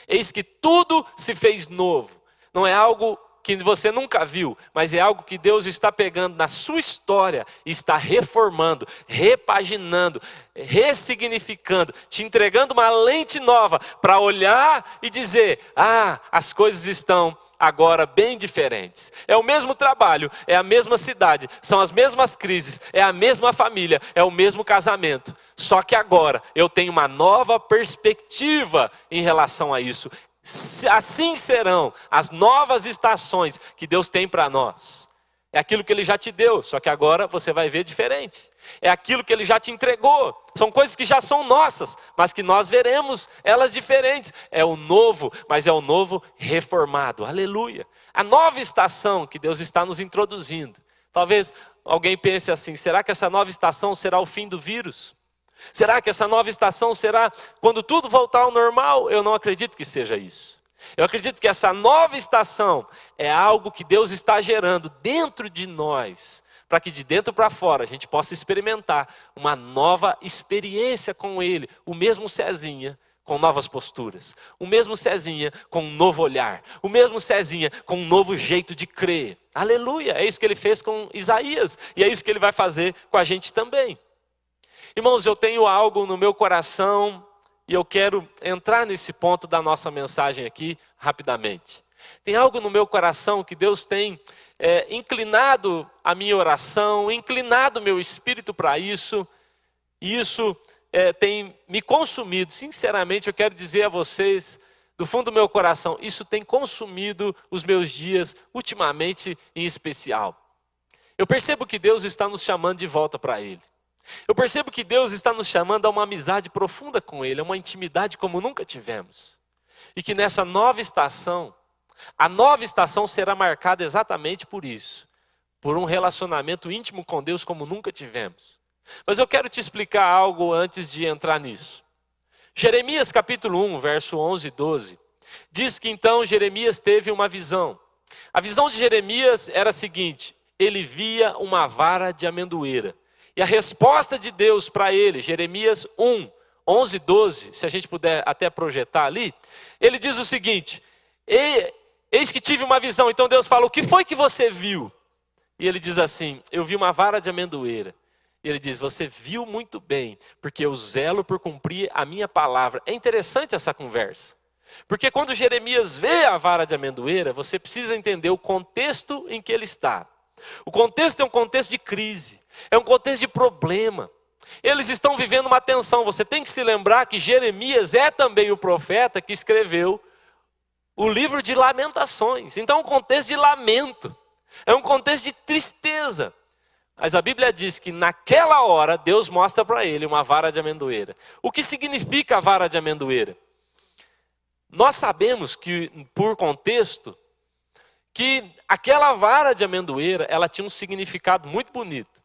Eis que tudo se fez novo. Não é algo que você nunca viu, mas é algo que Deus está pegando na sua história está reformando, repaginando, ressignificando, te entregando uma lente nova para olhar e dizer: ah, as coisas estão agora bem diferentes. É o mesmo trabalho, é a mesma cidade, são as mesmas crises, é a mesma família, é o mesmo casamento. Só que agora eu tenho uma nova perspectiva em relação a isso. Assim serão as novas estações que Deus tem para nós. É aquilo que Ele já te deu, só que agora você vai ver diferente. É aquilo que Ele já te entregou. São coisas que já são nossas, mas que nós veremos elas diferentes. É o novo, mas é o novo reformado. Aleluia. A nova estação que Deus está nos introduzindo. Talvez alguém pense assim: será que essa nova estação será o fim do vírus? Será que essa nova estação será quando tudo voltar ao normal? Eu não acredito que seja isso. Eu acredito que essa nova estação é algo que Deus está gerando dentro de nós, para que de dentro para fora a gente possa experimentar uma nova experiência com Ele, o mesmo Cezinha com novas posturas, o mesmo Cezinha com um novo olhar, o mesmo Cezinha com um novo jeito de crer. Aleluia! É isso que ele fez com Isaías e é isso que ele vai fazer com a gente também. Irmãos, eu tenho algo no meu coração e eu quero entrar nesse ponto da nossa mensagem aqui rapidamente. Tem algo no meu coração que Deus tem é, inclinado a minha oração, inclinado meu espírito para isso, e isso é, tem me consumido. Sinceramente, eu quero dizer a vocês, do fundo do meu coração, isso tem consumido os meus dias, ultimamente em especial. Eu percebo que Deus está nos chamando de volta para Ele. Eu percebo que Deus está nos chamando a uma amizade profunda com Ele, a uma intimidade como nunca tivemos. E que nessa nova estação, a nova estação será marcada exatamente por isso por um relacionamento íntimo com Deus como nunca tivemos. Mas eu quero te explicar algo antes de entrar nisso. Jeremias capítulo 1, verso 11 e 12, diz que então Jeremias teve uma visão. A visão de Jeremias era a seguinte: ele via uma vara de amendoeira e a resposta de Deus para ele, Jeremias 1, 11, 12, se a gente puder até projetar ali, ele diz o seguinte: Eis que tive uma visão. Então Deus fala: O que foi que você viu? E ele diz assim: Eu vi uma vara de amendoeira. E ele diz: Você viu muito bem, porque eu zelo por cumprir a minha palavra. É interessante essa conversa. Porque quando Jeremias vê a vara de amendoeira, você precisa entender o contexto em que ele está. O contexto é um contexto de crise, é um contexto de problema. Eles estão vivendo uma tensão. Você tem que se lembrar que Jeremias é também o profeta que escreveu o livro de Lamentações. Então, é um contexto de lamento, é um contexto de tristeza. Mas a Bíblia diz que naquela hora Deus mostra para ele uma vara de amendoeira. O que significa a vara de amendoeira? Nós sabemos que, por contexto, que aquela vara de amendoeira, ela tinha um significado muito bonito.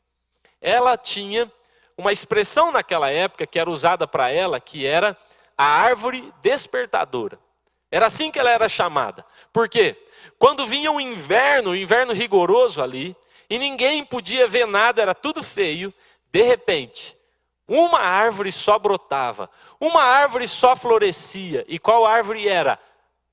Ela tinha uma expressão naquela época que era usada para ela, que era a árvore despertadora. Era assim que ela era chamada. Por quê? Quando vinha o inverno, o inverno rigoroso ali, e ninguém podia ver nada, era tudo feio, de repente, uma árvore só brotava, uma árvore só florescia. E qual árvore era?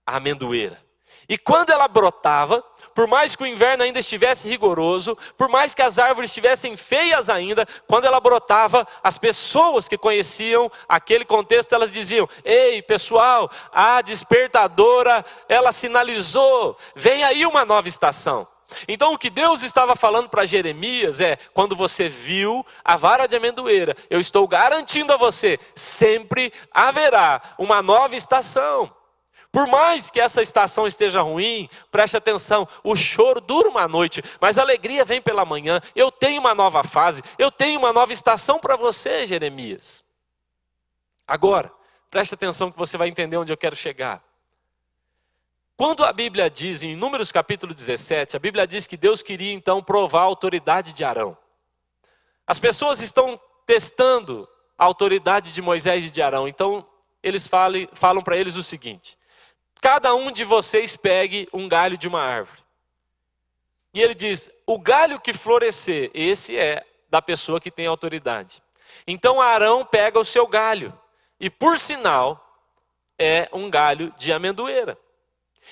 A amendoeira. E quando ela brotava, por mais que o inverno ainda estivesse rigoroso, por mais que as árvores estivessem feias ainda, quando ela brotava, as pessoas que conheciam aquele contexto, elas diziam: "Ei, pessoal, a despertadora, ela sinalizou, vem aí uma nova estação". Então, o que Deus estava falando para Jeremias é: quando você viu a vara de amendoeira, eu estou garantindo a você, sempre haverá uma nova estação. Por mais que essa estação esteja ruim, preste atenção, o choro dura uma noite, mas a alegria vem pela manhã. Eu tenho uma nova fase, eu tenho uma nova estação para você, Jeremias. Agora, preste atenção que você vai entender onde eu quero chegar. Quando a Bíblia diz, em Números capítulo 17, a Bíblia diz que Deus queria então provar a autoridade de Arão. As pessoas estão testando a autoridade de Moisés e de Arão, então eles falam, falam para eles o seguinte: cada um de vocês pegue um galho de uma árvore. E ele diz: o galho que florescer, esse é da pessoa que tem autoridade. Então Arão pega o seu galho, e por sinal, é um galho de amendoeira.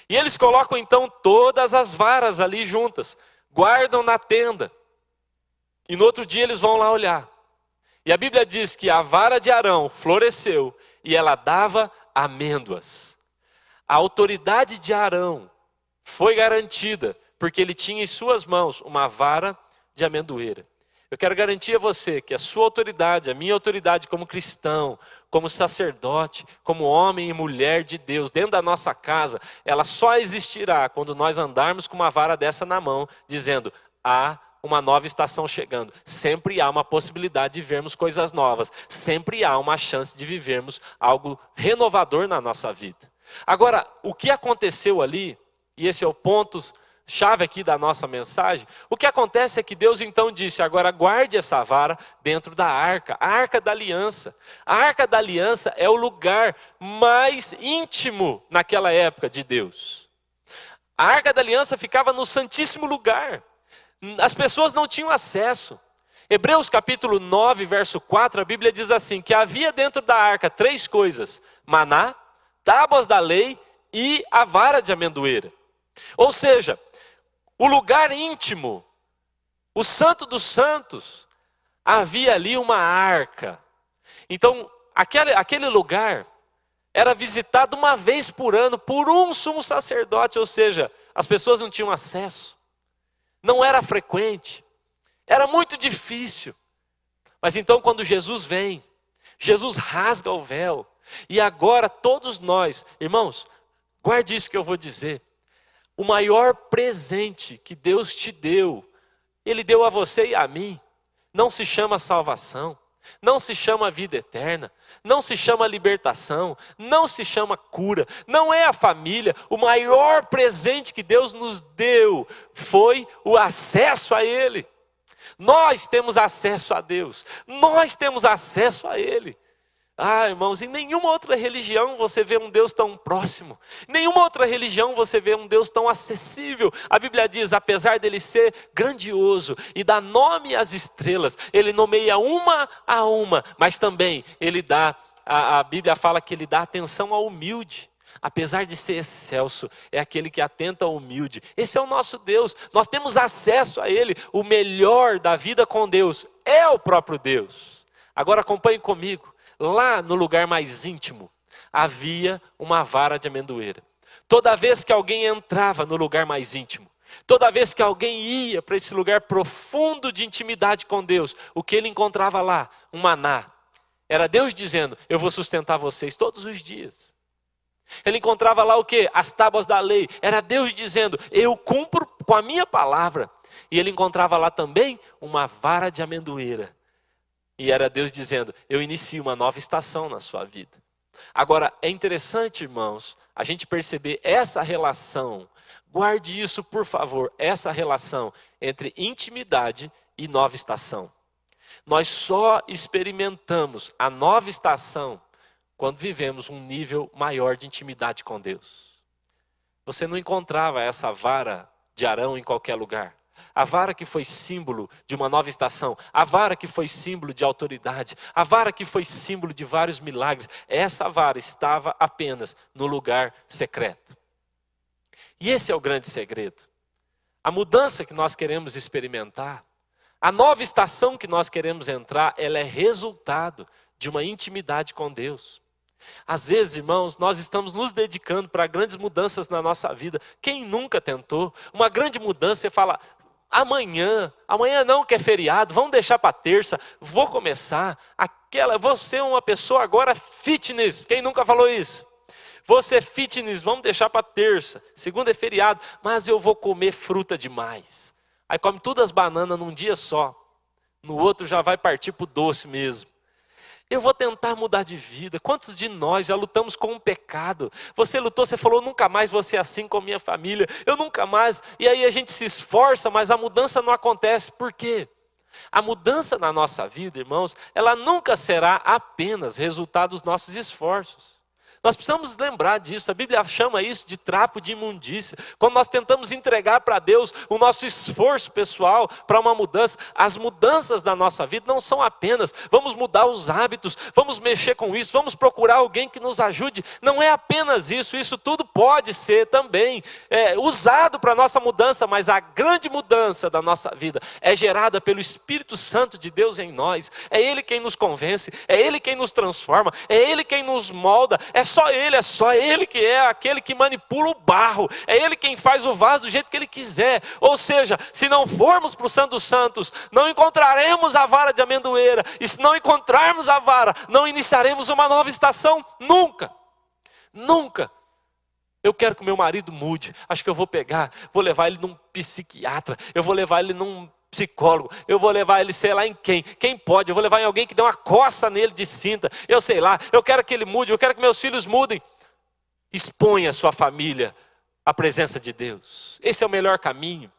E eles colocam então todas as varas ali juntas, guardam na tenda. E no outro dia eles vão lá olhar. E a Bíblia diz que a vara de Arão floresceu e ela dava amêndoas. A autoridade de Arão foi garantida, porque ele tinha em suas mãos uma vara de amendoeira. Eu quero garantir a você que a sua autoridade, a minha autoridade como cristão, como sacerdote, como homem e mulher de Deus, dentro da nossa casa, ela só existirá quando nós andarmos com uma vara dessa na mão, dizendo: há uma nova estação chegando. Sempre há uma possibilidade de vermos coisas novas. Sempre há uma chance de vivermos algo renovador na nossa vida. Agora, o que aconteceu ali, e esse é o ponto chave aqui da nossa mensagem, o que acontece é que Deus então disse: agora guarde essa vara dentro da arca, a arca da aliança. A arca da aliança é o lugar mais íntimo naquela época de Deus. A arca da aliança ficava no santíssimo lugar. As pessoas não tinham acesso. Hebreus capítulo 9, verso 4, a Bíblia diz assim: que havia dentro da arca três coisas: maná, tábuas da lei e a vara de amendoeira. Ou seja, o lugar íntimo, o santo dos santos, havia ali uma arca. Então, aquele, aquele lugar era visitado uma vez por ano por um sumo sacerdote, ou seja, as pessoas não tinham acesso, não era frequente, era muito difícil. Mas então, quando Jesus vem, Jesus rasga o véu, e agora todos nós, irmãos, guarde isso que eu vou dizer. O maior presente que Deus te deu, Ele deu a você e a mim, não se chama salvação, não se chama vida eterna, não se chama libertação, não se chama cura, não é a família. O maior presente que Deus nos deu foi o acesso a Ele. Nós temos acesso a Deus, nós temos acesso a Ele. Ah, irmãos, em nenhuma outra religião você vê um Deus tão próximo. Em nenhuma outra religião você vê um Deus tão acessível. A Bíblia diz: apesar dele ser grandioso e dar nome às estrelas, ele nomeia uma a uma, mas também ele dá, a, a Bíblia fala que ele dá atenção ao humilde. Apesar de ser excelso, é aquele que atenta ao humilde. Esse é o nosso Deus. Nós temos acesso a Ele. O melhor da vida com Deus é o próprio Deus. Agora acompanhe comigo lá no lugar mais íntimo, havia uma vara de amendoeira. Toda vez que alguém entrava no lugar mais íntimo, toda vez que alguém ia para esse lugar profundo de intimidade com Deus, o que ele encontrava lá? Um maná. Era Deus dizendo: Eu vou sustentar vocês todos os dias. Ele encontrava lá o que? As tábuas da lei. Era Deus dizendo: Eu cumpro com a minha palavra. E ele encontrava lá também uma vara de amendoeira. E era Deus dizendo: Eu inicio uma nova estação na sua vida. Agora, é interessante, irmãos, a gente perceber essa relação. Guarde isso, por favor, essa relação entre intimidade e nova estação. Nós só experimentamos a nova estação quando vivemos um nível maior de intimidade com Deus. Você não encontrava essa vara de Arão em qualquer lugar. A vara que foi símbolo de uma nova estação, a vara que foi símbolo de autoridade, a vara que foi símbolo de vários milagres, essa vara estava apenas no lugar secreto. E esse é o grande segredo. A mudança que nós queremos experimentar, a nova estação que nós queremos entrar, ela é resultado de uma intimidade com Deus. Às vezes, irmãos, nós estamos nos dedicando para grandes mudanças na nossa vida. Quem nunca tentou? Uma grande mudança, você fala, amanhã, amanhã não que é feriado, vamos deixar para terça, vou começar. Aquela, você é uma pessoa agora fitness. Quem nunca falou isso? Você é fitness, vamos deixar para terça. Segunda é feriado, mas eu vou comer fruta demais. Aí come todas as bananas num dia só. No outro já vai partir para o doce mesmo. Eu vou tentar mudar de vida. Quantos de nós já lutamos com um pecado? Você lutou, você falou, nunca mais vou ser assim com a minha família, eu nunca mais. E aí a gente se esforça, mas a mudança não acontece. Por quê? A mudança na nossa vida, irmãos, ela nunca será apenas resultado dos nossos esforços. Nós precisamos lembrar disso. A Bíblia chama isso de trapo de imundícia. Quando nós tentamos entregar para Deus o nosso esforço pessoal para uma mudança, as mudanças da nossa vida não são apenas vamos mudar os hábitos, vamos mexer com isso, vamos procurar alguém que nos ajude. Não é apenas isso. Isso tudo pode ser também é, usado para a nossa mudança, mas a grande mudança da nossa vida é gerada pelo Espírito Santo de Deus em nós. É Ele quem nos convence, é Ele quem nos transforma, é Ele quem nos molda. É só Ele, é só Ele que é aquele que manipula o barro, é Ele quem faz o vaso do jeito que Ele quiser. Ou seja, se não formos para o Santo Santos, não encontraremos a vara de amendoeira, e se não encontrarmos a vara, não iniciaremos uma nova estação, nunca, nunca. Eu quero que meu marido mude. Acho que eu vou pegar, vou levar ele num psiquiatra, eu vou levar ele num psicólogo, eu vou levar ele, sei lá em quem, quem pode, eu vou levar em alguém que dê uma coça nele de cinta, eu sei lá, eu quero que ele mude, eu quero que meus filhos mudem. Exponha a sua família à presença de Deus, esse é o melhor caminho.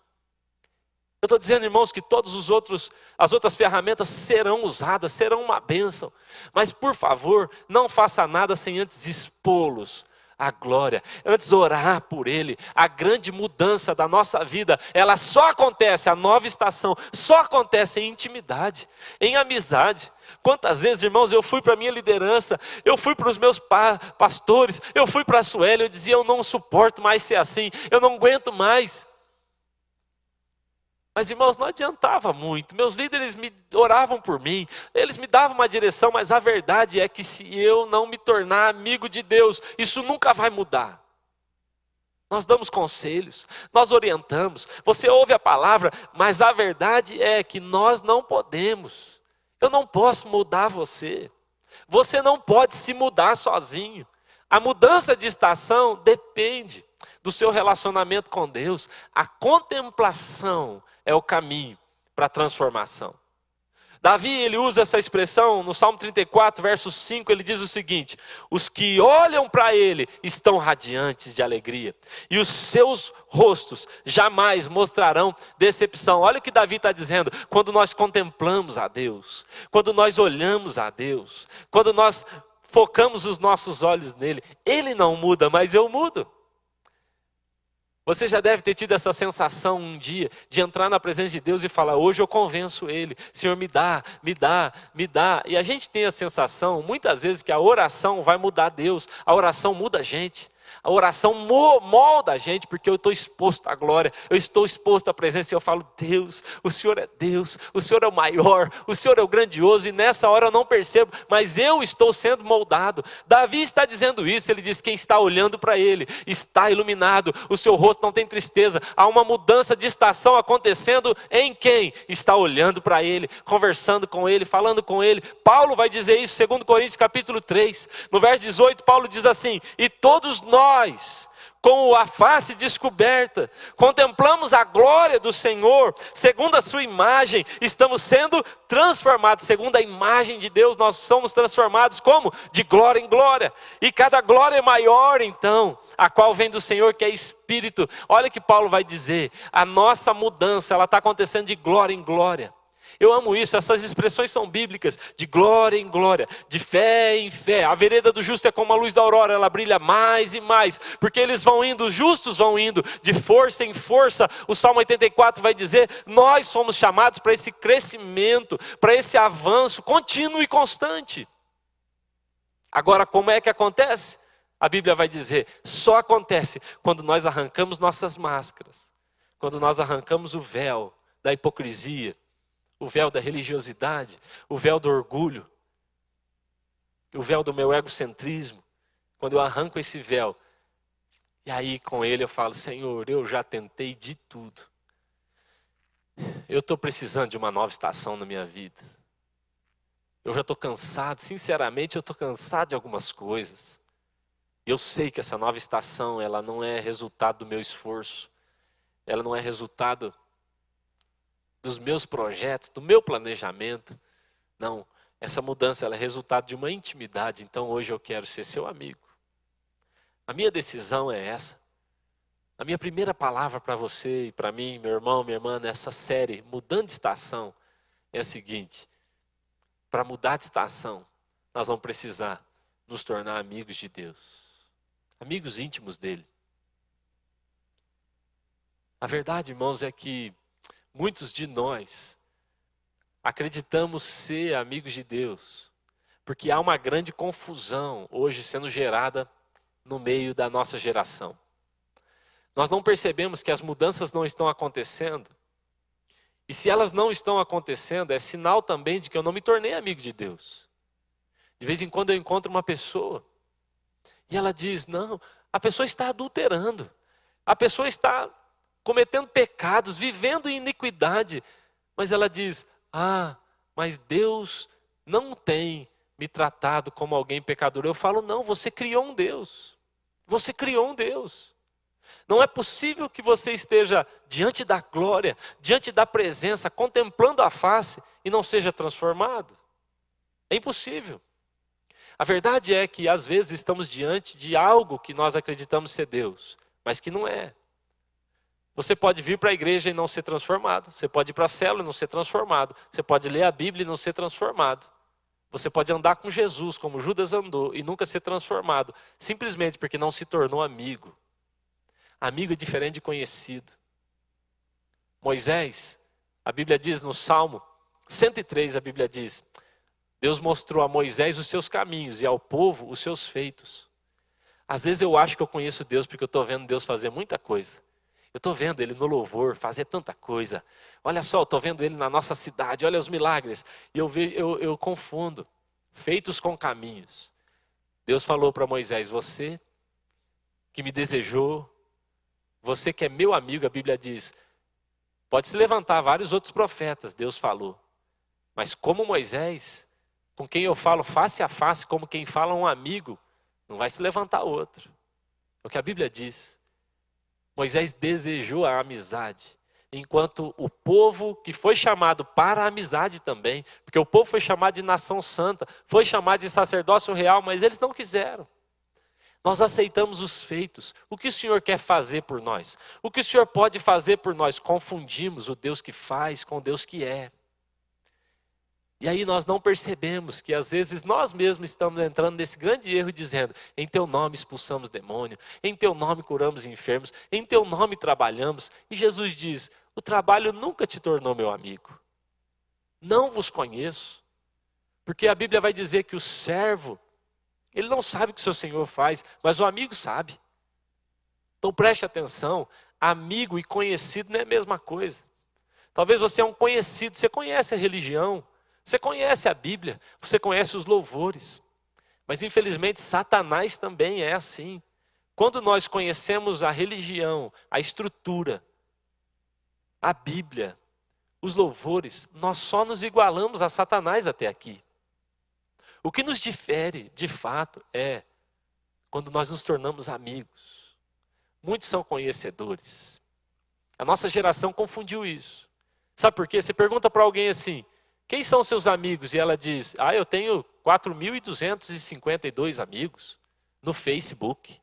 Eu estou dizendo, irmãos, que todos os outros, as outras ferramentas serão usadas, serão uma bênção. Mas, por favor, não faça nada sem antes expô-los a glória, antes orar por Ele. A grande mudança da nossa vida, ela só acontece, a nova estação, só acontece em intimidade, em amizade. Quantas vezes, irmãos, eu fui para a minha liderança, eu fui para os meus pa pastores, eu fui para a Sueli, eu dizia, eu não suporto mais ser assim, eu não aguento mais. Mas, irmãos, não adiantava muito. Meus líderes me oravam por mim, eles me davam uma direção, mas a verdade é que se eu não me tornar amigo de Deus, isso nunca vai mudar. Nós damos conselhos, nós orientamos, você ouve a palavra, mas a verdade é que nós não podemos. Eu não posso mudar você. Você não pode se mudar sozinho. A mudança de estação depende do seu relacionamento com Deus. A contemplação é o caminho para a transformação. Davi, ele usa essa expressão no Salmo 34, verso 5, ele diz o seguinte: Os que olham para ele estão radiantes de alegria, e os seus rostos jamais mostrarão decepção. Olha o que Davi está dizendo: quando nós contemplamos a Deus, quando nós olhamos a Deus, quando nós focamos os nossos olhos nele, ele não muda, mas eu mudo. Você já deve ter tido essa sensação um dia de entrar na presença de Deus e falar: hoje eu convenço Ele, Senhor, me dá, me dá, me dá. E a gente tem a sensação, muitas vezes, que a oração vai mudar Deus, a oração muda a gente. A oração molda a gente, porque eu estou exposto à glória, eu estou exposto à presença, e eu falo, Deus, o Senhor é Deus, o Senhor é o maior, o Senhor é o grandioso, e nessa hora eu não percebo, mas eu estou sendo moldado. Davi está dizendo isso, ele diz: quem está olhando para ele está iluminado, o seu rosto não tem tristeza, há uma mudança de estação acontecendo em quem está olhando para ele, conversando com ele, falando com ele. Paulo vai dizer isso, segundo Coríntios capítulo 3, no verso 18, Paulo diz assim: e todos nós nós, com a face descoberta, contemplamos a glória do Senhor, segundo a sua imagem, estamos sendo transformados, segundo a imagem de Deus, nós somos transformados como? De glória em glória, e cada glória é maior então, a qual vem do Senhor, que é Espírito. Olha que Paulo vai dizer, a nossa mudança, ela está acontecendo de glória em glória. Eu amo isso, essas expressões são bíblicas, de glória em glória, de fé em fé. A vereda do justo é como a luz da aurora, ela brilha mais e mais, porque eles vão indo, os justos vão indo de força em força. O Salmo 84 vai dizer: nós somos chamados para esse crescimento, para esse avanço contínuo e constante. Agora, como é que acontece? A Bíblia vai dizer: só acontece quando nós arrancamos nossas máscaras, quando nós arrancamos o véu da hipocrisia o véu da religiosidade, o véu do orgulho, o véu do meu egocentrismo. Quando eu arranco esse véu, e aí com ele eu falo: Senhor, eu já tentei de tudo. Eu estou precisando de uma nova estação na minha vida. Eu já estou cansado, sinceramente, eu estou cansado de algumas coisas. Eu sei que essa nova estação, ela não é resultado do meu esforço. Ela não é resultado dos meus projetos, do meu planejamento. Não, essa mudança é resultado de uma intimidade. Então hoje eu quero ser seu amigo. A minha decisão é essa. A minha primeira palavra para você e para mim, meu irmão, minha irmã, nessa série Mudando de Estação, é a seguinte: para mudar de estação, nós vamos precisar nos tornar amigos de Deus, amigos íntimos dele. A verdade, irmãos, é que Muitos de nós acreditamos ser amigos de Deus, porque há uma grande confusão hoje sendo gerada no meio da nossa geração. Nós não percebemos que as mudanças não estão acontecendo. E se elas não estão acontecendo, é sinal também de que eu não me tornei amigo de Deus. De vez em quando eu encontro uma pessoa e ela diz: Não, a pessoa está adulterando, a pessoa está cometendo pecados, vivendo em iniquidade. Mas ela diz: Ah, mas Deus não tem me tratado como alguém pecador. Eu falo: Não, você criou um Deus. Você criou um Deus. Não é possível que você esteja diante da glória, diante da presença, contemplando a face e não seja transformado. É impossível. A verdade é que às vezes estamos diante de algo que nós acreditamos ser Deus, mas que não é. Você pode vir para a igreja e não ser transformado. Você pode ir para a célula e não ser transformado. Você pode ler a Bíblia e não ser transformado. Você pode andar com Jesus, como Judas andou, e nunca ser transformado, simplesmente porque não se tornou amigo. Amigo é diferente de conhecido. Moisés, a Bíblia diz no Salmo 103, a Bíblia diz: Deus mostrou a Moisés os seus caminhos e ao povo os seus feitos. Às vezes eu acho que eu conheço Deus porque eu estou vendo Deus fazer muita coisa. Eu estou vendo ele no louvor fazer tanta coisa. Olha só, estou vendo ele na nossa cidade, olha os milagres. E eu, eu, eu confundo. Feitos com caminhos. Deus falou para Moisés: Você que me desejou, você que é meu amigo, a Bíblia diz, pode se levantar vários outros profetas, Deus falou. Mas como Moisés, com quem eu falo face a face, como quem fala um amigo, não vai se levantar outro. É o que a Bíblia diz. Moisés desejou a amizade, enquanto o povo que foi chamado para a amizade também, porque o povo foi chamado de nação santa, foi chamado de sacerdócio real, mas eles não quiseram. Nós aceitamos os feitos. O que o Senhor quer fazer por nós? O que o Senhor pode fazer por nós? Confundimos o Deus que faz com o Deus que é. E aí nós não percebemos que às vezes nós mesmos estamos entrando nesse grande erro dizendo: em teu nome expulsamos demônio, em teu nome curamos enfermos, em teu nome trabalhamos. E Jesus diz: o trabalho nunca te tornou meu amigo. Não vos conheço. Porque a Bíblia vai dizer que o servo, ele não sabe o que o seu senhor faz, mas o amigo sabe. Então preste atenção: amigo e conhecido não é a mesma coisa. Talvez você é um conhecido, você conhece a religião, você conhece a Bíblia, você conhece os louvores. Mas infelizmente Satanás também é assim. Quando nós conhecemos a religião, a estrutura, a Bíblia, os louvores, nós só nos igualamos a Satanás até aqui. O que nos difere, de fato, é quando nós nos tornamos amigos. Muitos são conhecedores. A nossa geração confundiu isso. Sabe por quê? Você pergunta para alguém assim: quem são seus amigos? E ela diz: ah, eu tenho 4.252 amigos no Facebook.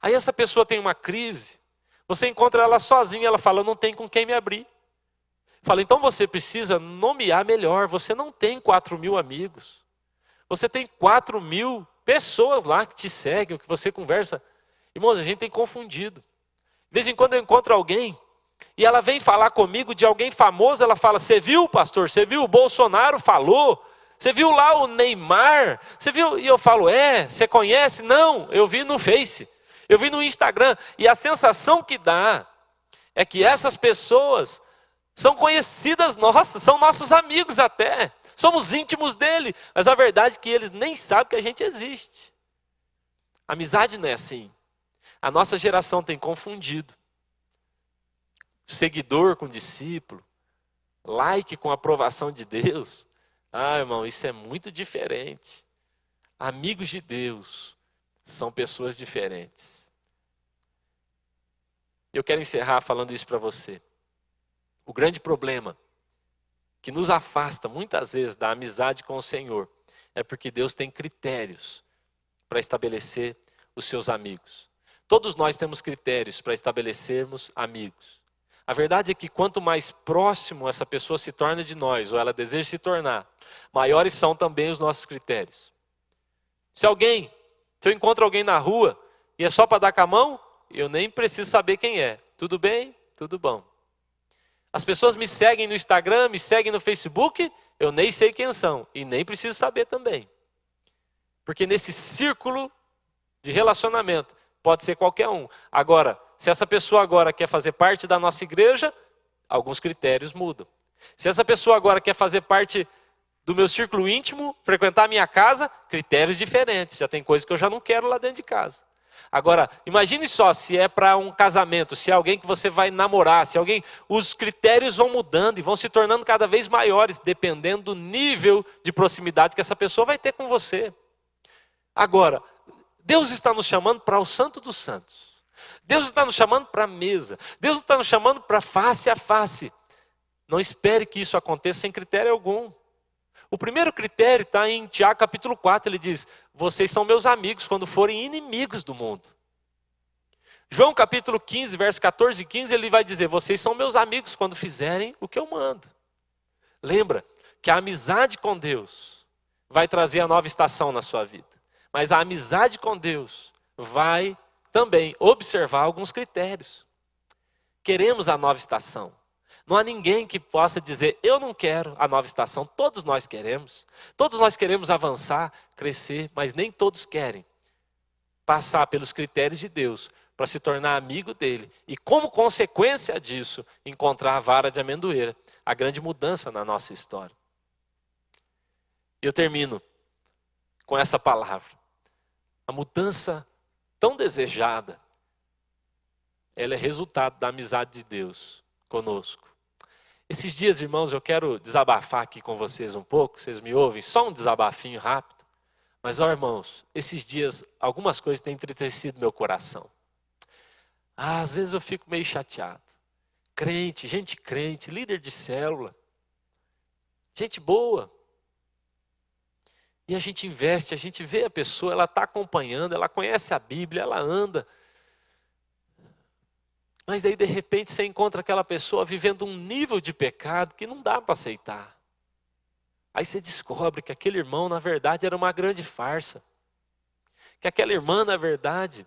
Aí essa pessoa tem uma crise, você encontra ela sozinha, ela fala: não tem com quem me abrir. Fala, então você precisa nomear melhor. Você não tem 4 mil amigos. Você tem 4 mil pessoas lá que te seguem, que você conversa. Irmãos, a gente tem confundido. De vez em quando eu encontro alguém e ela vem falar comigo de alguém famoso, ela fala: Você viu, pastor? Você viu? O Bolsonaro falou. Você viu lá o Neymar? Você viu? E eu falo: É, você conhece? Não, eu vi no Face, eu vi no Instagram. E a sensação que dá é que essas pessoas são conhecidas nossas, são nossos amigos até somos íntimos dele, mas a verdade é que eles nem sabem que a gente existe. Amizade não é assim. A nossa geração tem confundido seguidor com discípulo, like com aprovação de Deus. Ah, irmão, isso é muito diferente. Amigos de Deus são pessoas diferentes. Eu quero encerrar falando isso para você. O grande problema que nos afasta muitas vezes da amizade com o Senhor, é porque Deus tem critérios para estabelecer os seus amigos. Todos nós temos critérios para estabelecermos amigos. A verdade é que quanto mais próximo essa pessoa se torna de nós, ou ela deseja se tornar, maiores são também os nossos critérios. Se alguém, se eu encontro alguém na rua e é só para dar com a mão, eu nem preciso saber quem é. Tudo bem? Tudo bom. As pessoas me seguem no Instagram, me seguem no Facebook, eu nem sei quem são e nem preciso saber também. Porque nesse círculo de relacionamento pode ser qualquer um. Agora, se essa pessoa agora quer fazer parte da nossa igreja, alguns critérios mudam. Se essa pessoa agora quer fazer parte do meu círculo íntimo, frequentar a minha casa, critérios diferentes. Já tem coisas que eu já não quero lá dentro de casa. Agora, imagine só se é para um casamento, se é alguém que você vai namorar, se é alguém, os critérios vão mudando e vão se tornando cada vez maiores, dependendo do nível de proximidade que essa pessoa vai ter com você. Agora, Deus está nos chamando para o Santo dos Santos. Deus está nos chamando para a mesa. Deus está nos chamando para face a face. Não espere que isso aconteça sem critério algum. O primeiro critério está em Tiago capítulo 4, ele diz: Vocês são meus amigos quando forem inimigos do mundo. João capítulo 15, verso 14 e 15, ele vai dizer: Vocês são meus amigos quando fizerem o que eu mando. Lembra que a amizade com Deus vai trazer a nova estação na sua vida. Mas a amizade com Deus vai também observar alguns critérios. Queremos a nova estação. Não há ninguém que possa dizer, eu não quero a nova estação. Todos nós queremos. Todos nós queremos avançar, crescer, mas nem todos querem passar pelos critérios de Deus para se tornar amigo dele. E como consequência disso, encontrar a vara de amendoeira. A grande mudança na nossa história. Eu termino com essa palavra. A mudança tão desejada, ela é resultado da amizade de Deus conosco. Esses dias, irmãos, eu quero desabafar aqui com vocês um pouco, vocês me ouvem? Só um desabafinho rápido. Mas, ó, irmãos, esses dias algumas coisas têm entristecido meu coração. Ah, às vezes eu fico meio chateado. Crente, gente crente, líder de célula, gente boa. E a gente investe, a gente vê a pessoa, ela está acompanhando, ela conhece a Bíblia, ela anda. Mas aí de repente você encontra aquela pessoa vivendo um nível de pecado que não dá para aceitar. Aí você descobre que aquele irmão, na verdade, era uma grande farsa. Que aquela irmã, na verdade,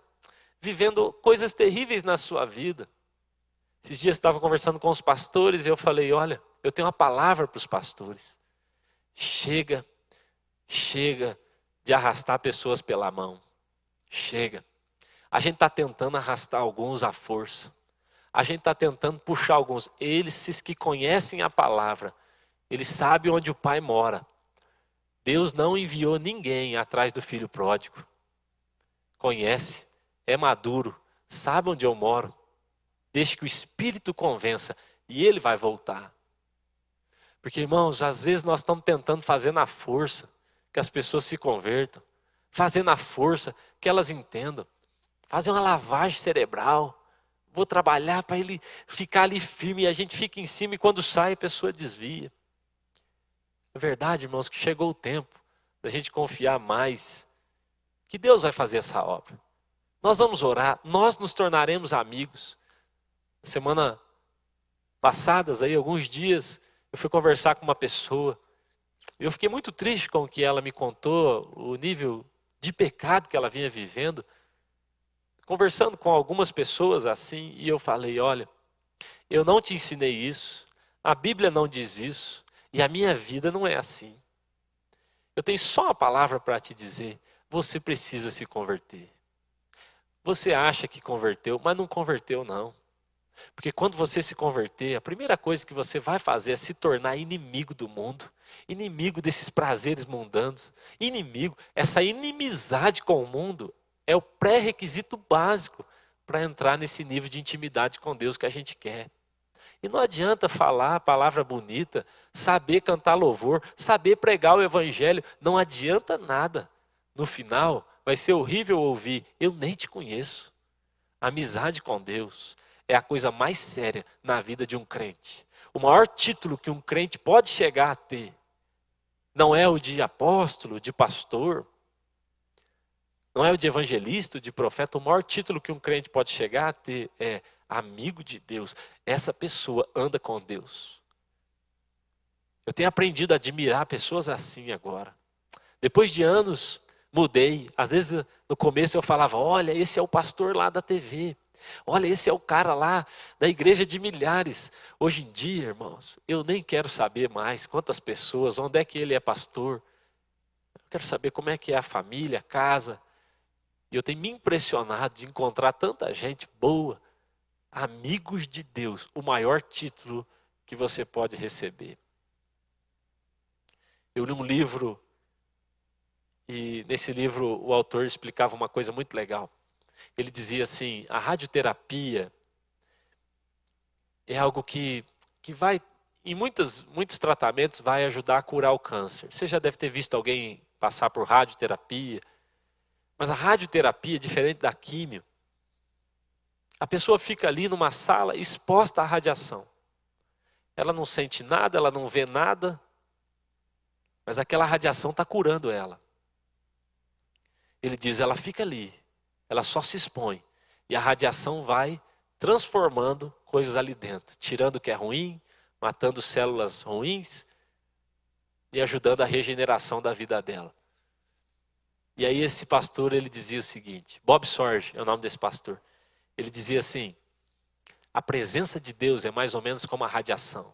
vivendo coisas terríveis na sua vida. Esses dias eu estava conversando com os pastores e eu falei: Olha, eu tenho uma palavra para os pastores. Chega, chega de arrastar pessoas pela mão. Chega. A gente está tentando arrastar alguns à força. A gente está tentando puxar alguns. Eles que conhecem a palavra, eles sabem onde o pai mora. Deus não enviou ninguém atrás do filho pródigo. Conhece, é maduro, sabe onde eu moro. Deixe que o Espírito convença e ele vai voltar. Porque, irmãos, às vezes nós estamos tentando fazer na força que as pessoas se convertam, fazer na força que elas entendam, fazer uma lavagem cerebral vou trabalhar para ele ficar ali firme e a gente fica em cima e quando sai a pessoa desvia. É verdade, irmãos, que chegou o tempo da gente confiar mais que Deus vai fazer essa obra. Nós vamos orar, nós nos tornaremos amigos. Semana passadas aí alguns dias eu fui conversar com uma pessoa. Eu fiquei muito triste com o que ela me contou, o nível de pecado que ela vinha vivendo conversando com algumas pessoas assim, e eu falei: olha, eu não te ensinei isso, a Bíblia não diz isso, e a minha vida não é assim. Eu tenho só uma palavra para te dizer: você precisa se converter. Você acha que converteu, mas não converteu, não. Porque quando você se converter, a primeira coisa que você vai fazer é se tornar inimigo do mundo, inimigo desses prazeres mundanos, inimigo. Essa inimizade com o mundo é o pré-requisito básico para entrar nesse nível de intimidade com Deus que a gente quer. E não adianta falar a palavra bonita, saber cantar louvor, saber pregar o evangelho, não adianta nada. No final, vai ser horrível ouvir: Eu nem te conheço. amizade com Deus é a coisa mais séria na vida de um crente. O maior título que um crente pode chegar a ter não é o de apóstolo, de pastor, não é o de evangelista, de profeta. O maior título que um crente pode chegar a ter é amigo de Deus. Essa pessoa anda com Deus. Eu tenho aprendido a admirar pessoas assim agora. Depois de anos, mudei. Às vezes, no começo eu falava: Olha, esse é o pastor lá da TV. Olha, esse é o cara lá da igreja de milhares. Hoje em dia, irmãos, eu nem quero saber mais quantas pessoas, onde é que ele é pastor. Eu quero saber como é que é a família, a casa. E eu tenho me impressionado de encontrar tanta gente boa, amigos de Deus, o maior título que você pode receber. Eu li um livro, e nesse livro o autor explicava uma coisa muito legal. Ele dizia assim: a radioterapia é algo que, que vai, em muitos, muitos tratamentos, vai ajudar a curar o câncer. Você já deve ter visto alguém passar por radioterapia, mas a radioterapia, diferente da químio, a pessoa fica ali numa sala exposta à radiação. Ela não sente nada, ela não vê nada, mas aquela radiação está curando ela. Ele diz: ela fica ali, ela só se expõe, e a radiação vai transformando coisas ali dentro, tirando o que é ruim, matando células ruins e ajudando a regeneração da vida dela. E aí esse pastor, ele dizia o seguinte, Bob Sorge é o nome desse pastor. Ele dizia assim: a presença de Deus é mais ou menos como a radiação.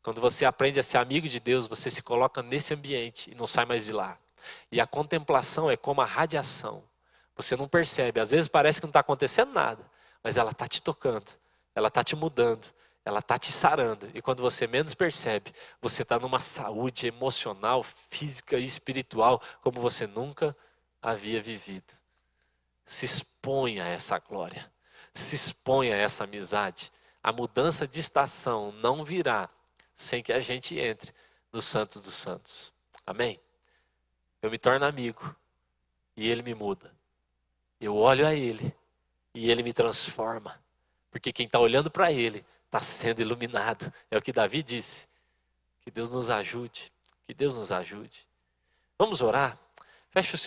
Quando você aprende a ser amigo de Deus, você se coloca nesse ambiente e não sai mais de lá. E a contemplação é como a radiação. Você não percebe, às vezes parece que não está acontecendo nada, mas ela está te tocando, ela está te mudando, ela está te sarando. E quando você menos percebe, você está numa saúde emocional, física e espiritual como você nunca havia vivido. Se exponha a essa glória, se exponha a essa amizade. A mudança de estação não virá sem que a gente entre no Santos dos Santos. Amém? Eu me torno amigo e ele me muda. Eu olho a ele e ele me transforma. Porque quem está olhando para ele está sendo iluminado. É o que Davi disse. Que Deus nos ajude. Que Deus nos ajude. Vamos orar? Feche o seu